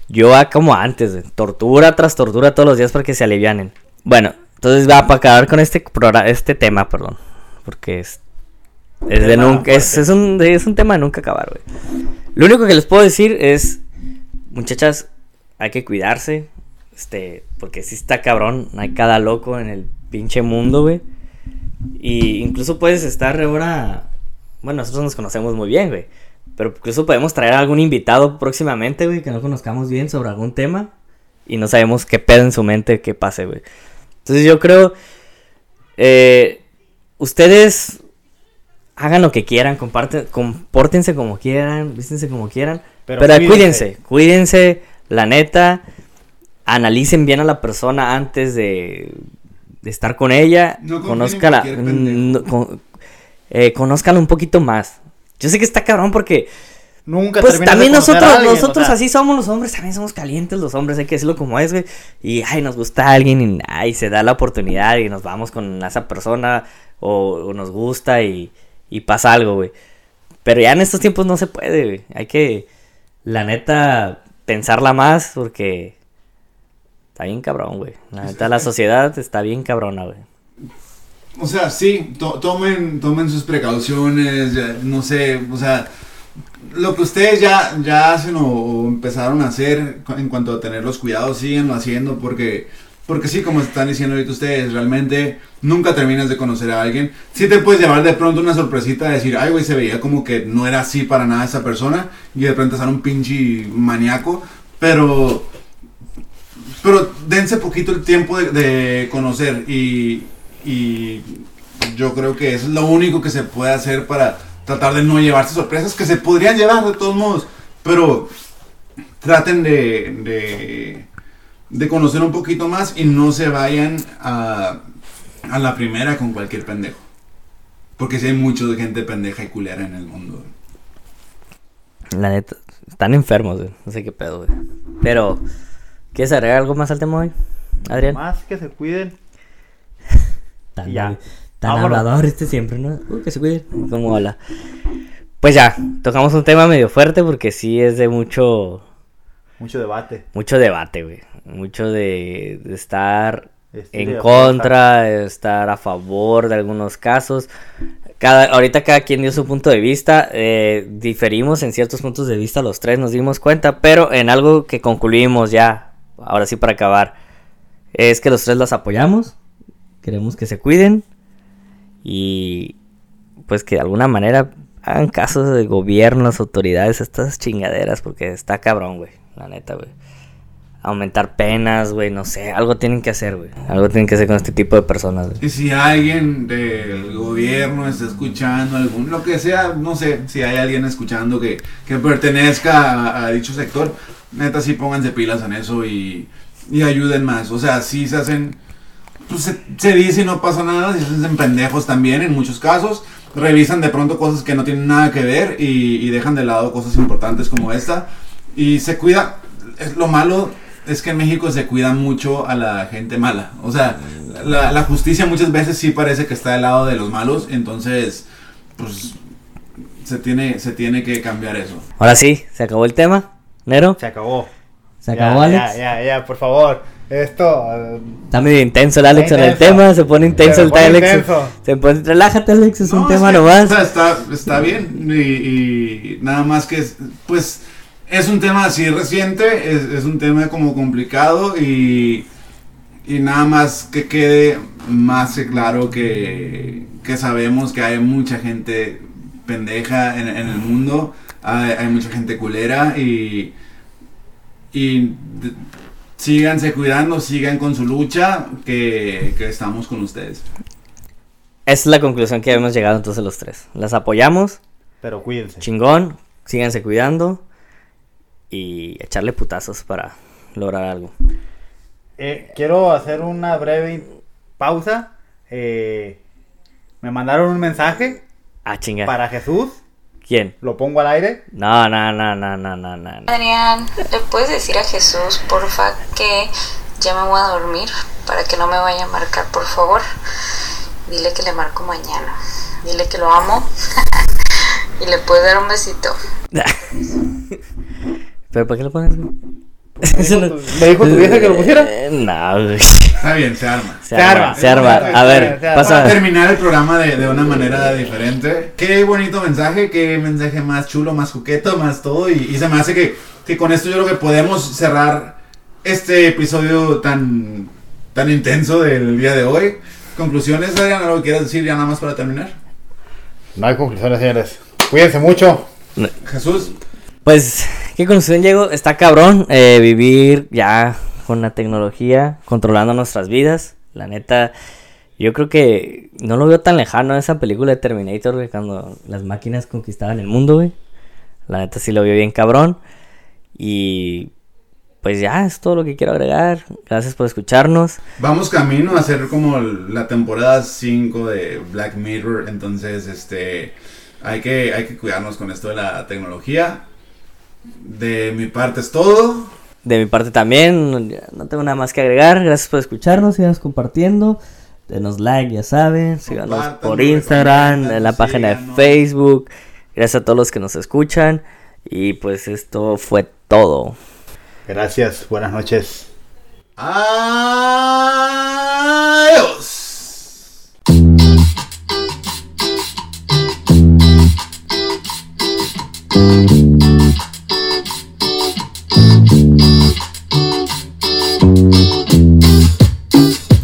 Speaker 4: Yo a como antes, güey. Tortura tras tortura todos los días para que se alivianen. Bueno, entonces va para acabar con este, progra- este tema, perdón. Porque es es, de nunca, es, es un, es un tema de nunca acabar, güey. Lo único que les puedo decir es, muchachas, hay que cuidarse, este, porque si está cabrón, hay cada loco en el pinche mundo, güey. Y incluso puedes estar ahora, bueno, nosotros nos conocemos muy bien, güey. Pero incluso podemos traer a algún invitado próximamente, güey, que no conozcamos bien sobre algún tema. Y no sabemos qué pedo en su mente que pase, güey. Entonces yo creo, eh, ustedes hagan lo que quieran, comparten, compórtense como quieran, vístense como quieran,
Speaker 3: Pero
Speaker 4: pero,
Speaker 3: cuídense.
Speaker 4: cuídense, cuídense, la neta, analicen bien a la persona antes de, de estar con ella,
Speaker 2: No
Speaker 4: con- eh, conózcanla un poquito más. Yo sé que está cabrón porque
Speaker 3: Nunca
Speaker 4: pues
Speaker 3: de
Speaker 4: también
Speaker 3: a
Speaker 4: nosotros,
Speaker 3: alguien,
Speaker 4: nosotros
Speaker 3: o sea,
Speaker 4: así somos los hombres, también somos calientes los hombres, hay que decirlo como es, güey. Y ay, nos gusta alguien y ay, se da la oportunidad y nos vamos con esa persona o, o nos gusta y, y pasa algo, güey. Pero ya en estos tiempos no se puede, güey. Hay que, la neta, pensarla más porque está bien cabrón, güey. La neta, la sociedad está bien cabrona, güey.
Speaker 2: O sea, sí, to- tomen, tomen sus precauciones, ya, no sé, o sea, lo que ustedes ya, ya hacen o, o empezaron a hacer en cuanto a tener los cuidados, síguenlo haciendo porque, porque sí, como están diciendo ahorita ustedes, realmente nunca terminas de conocer a alguien. Sí te puedes llevar de pronto una sorpresita de decir, ay, güey, se veía como que no era así para nada esa persona y de pronto sale un pinche maníaco, pero... Pero dense poquito el tiempo de, de conocer y, y yo creo que es lo único que se puede hacer para tratar de no llevarse sorpresas que se podrían llevar de todos modos. Pero traten de, de, de conocer un poquito más y no se vayan a, a la primera con cualquier pendejo. Porque si hay mucho de gente pendeja y culera en el mundo.
Speaker 4: La neta, están enfermos, güey. No sé qué pedo, güey. Pero, ¿quieres agregar algo más al tema hoy, Adrián?
Speaker 3: Más que se cuiden. [LAUGHS] Y ya.
Speaker 4: Tan
Speaker 3: Vámonos.
Speaker 4: hablador este siempre, ¿no? Uy, que se cuide. ¿Cómo habla? Pues ya, tocamos un tema medio fuerte porque sí es de mucho,
Speaker 3: Mucho debate.
Speaker 4: mucho debate, güey. Mucho de, de estar en
Speaker 3: de
Speaker 4: contra, de estar a favor de algunos casos. cada, ahorita cada quien dio su punto de vista. eh, diferimos en ciertos puntos de vista, los tres nos dimos cuenta. Pero en algo que concluimos ya, ahora sí para acabar, es que los tres las apoyamos. Queremos que se cuiden. Y pues que de alguna manera hagan caso de gobiernos, autoridades, estas chingaderas. Porque está cabrón, güey. La neta, güey. Aumentar penas, güey, no sé. Algo tienen que hacer, güey. Algo tienen que hacer con este tipo de personas, güey.
Speaker 2: Y si alguien del gobierno está escuchando algún, lo que sea, no sé, si hay alguien escuchando que, que pertenezca a, dicho sector, neta sí pónganse pilas en eso y, y ayuden más. O sea, si se hacen, pues se, se dice y no pasa nada, se hacen pendejos también en muchos casos. Revisan de pronto cosas que no tienen nada que ver y, y dejan de lado cosas importantes como esta. Y se cuida, es lo malo es que en México se cuida mucho a la gente mala. O sea, la, la justicia muchas veces sí parece que está del lado de los malos. Entonces, pues se tiene, se tiene que cambiar eso.
Speaker 4: Ahora sí, se acabó el tema. Nero,
Speaker 3: Se acabó.
Speaker 4: Se
Speaker 3: Ya,
Speaker 4: acabó,
Speaker 3: ya,
Speaker 4: Alex.
Speaker 3: Ya, ya, por favor. Esto.
Speaker 4: Está medio intenso el Alex en el tema, se pone intenso
Speaker 3: Se
Speaker 4: el Alex. Se pone, relájate, Alex, es un tema
Speaker 2: que,
Speaker 4: nomás.
Speaker 2: O sea, está, está bien. Y, y nada más que, es, pues, es un tema así reciente. Es, es un tema como complicado. Y, y nada más que quede más que claro que, que sabemos que hay mucha gente pendeja en, en el mundo. Hay, hay mucha gente culera. Y, y síganse cuidando, sigan con su lucha. Que, que estamos con ustedes.
Speaker 4: Esa es la conclusión que hemos llegado entonces los tres. Las apoyamos,
Speaker 3: Pero cuídense.
Speaker 4: chingón, síganse cuidando y echarle putazos para lograr algo.
Speaker 3: Eh, quiero hacer una breve pausa. Eh, me mandaron un mensaje
Speaker 4: Ah, chinga.
Speaker 3: para Jesús.
Speaker 4: ¿Quién?
Speaker 3: Lo pongo al aire.
Speaker 4: No, no, no, no, no, no, no. no.
Speaker 5: Adrián, ¿le puedes decir a Jesús, porfa, que ya me voy a dormir para que no me vaya a marcar, por favor? Dile que le marco mañana. Dile que lo amo. [LAUGHS] y le puedes dar un besito. [LAUGHS]
Speaker 4: ¿Pero por qué lo pones? Güey?
Speaker 3: ¿Me dijo tu- me dijo tu vieja que lo pusiera?
Speaker 4: Eh, No, güey.
Speaker 2: Está bien, se arma.
Speaker 4: Se,
Speaker 3: Se
Speaker 4: arma,
Speaker 3: arma,
Speaker 4: se arma. A ver,
Speaker 3: se arma.
Speaker 2: Para
Speaker 4: pasa.
Speaker 2: terminar el programa de, de una manera diferente. Qué bonito mensaje, qué mensaje más chulo, más coqueto, más todo. Y, y se me hace que, que con esto yo creo que podemos cerrar este episodio tan, tan intenso del día de hoy. Conclusiones, Adrián, algo que quieras decir ya nada más para terminar.
Speaker 3: No hay conclusiones, señores. Cuídense mucho.
Speaker 2: Jesús,
Speaker 4: Pues, ¿qué conclusión llego? Está cabrón eh, vivir ya con la tecnología controlando nuestras vidas. La neta, yo creo que no lo veo tan lejano esa película de Terminator, cuando las máquinas conquistaban el mundo. La neta sí lo veo bien cabrón. Y pues ya, es todo lo que quiero agregar. Gracias por escucharnos.
Speaker 2: vamos camino a hacer como la temporada 5 de Black Mirror. Entonces, este, hay que, hay que cuidarnos con esto de la tecnología. De mi parte es todo.
Speaker 4: De mi parte también, no tengo nada más que agregar. Gracias por escucharnos, sigan compartiendo. Denos like, ya saben. Síganos por Instagram, en la página de Facebook. Gracias a todos los que nos escuchan. Y pues esto fue todo.
Speaker 3: Gracias, buenas noches.
Speaker 2: Adiós.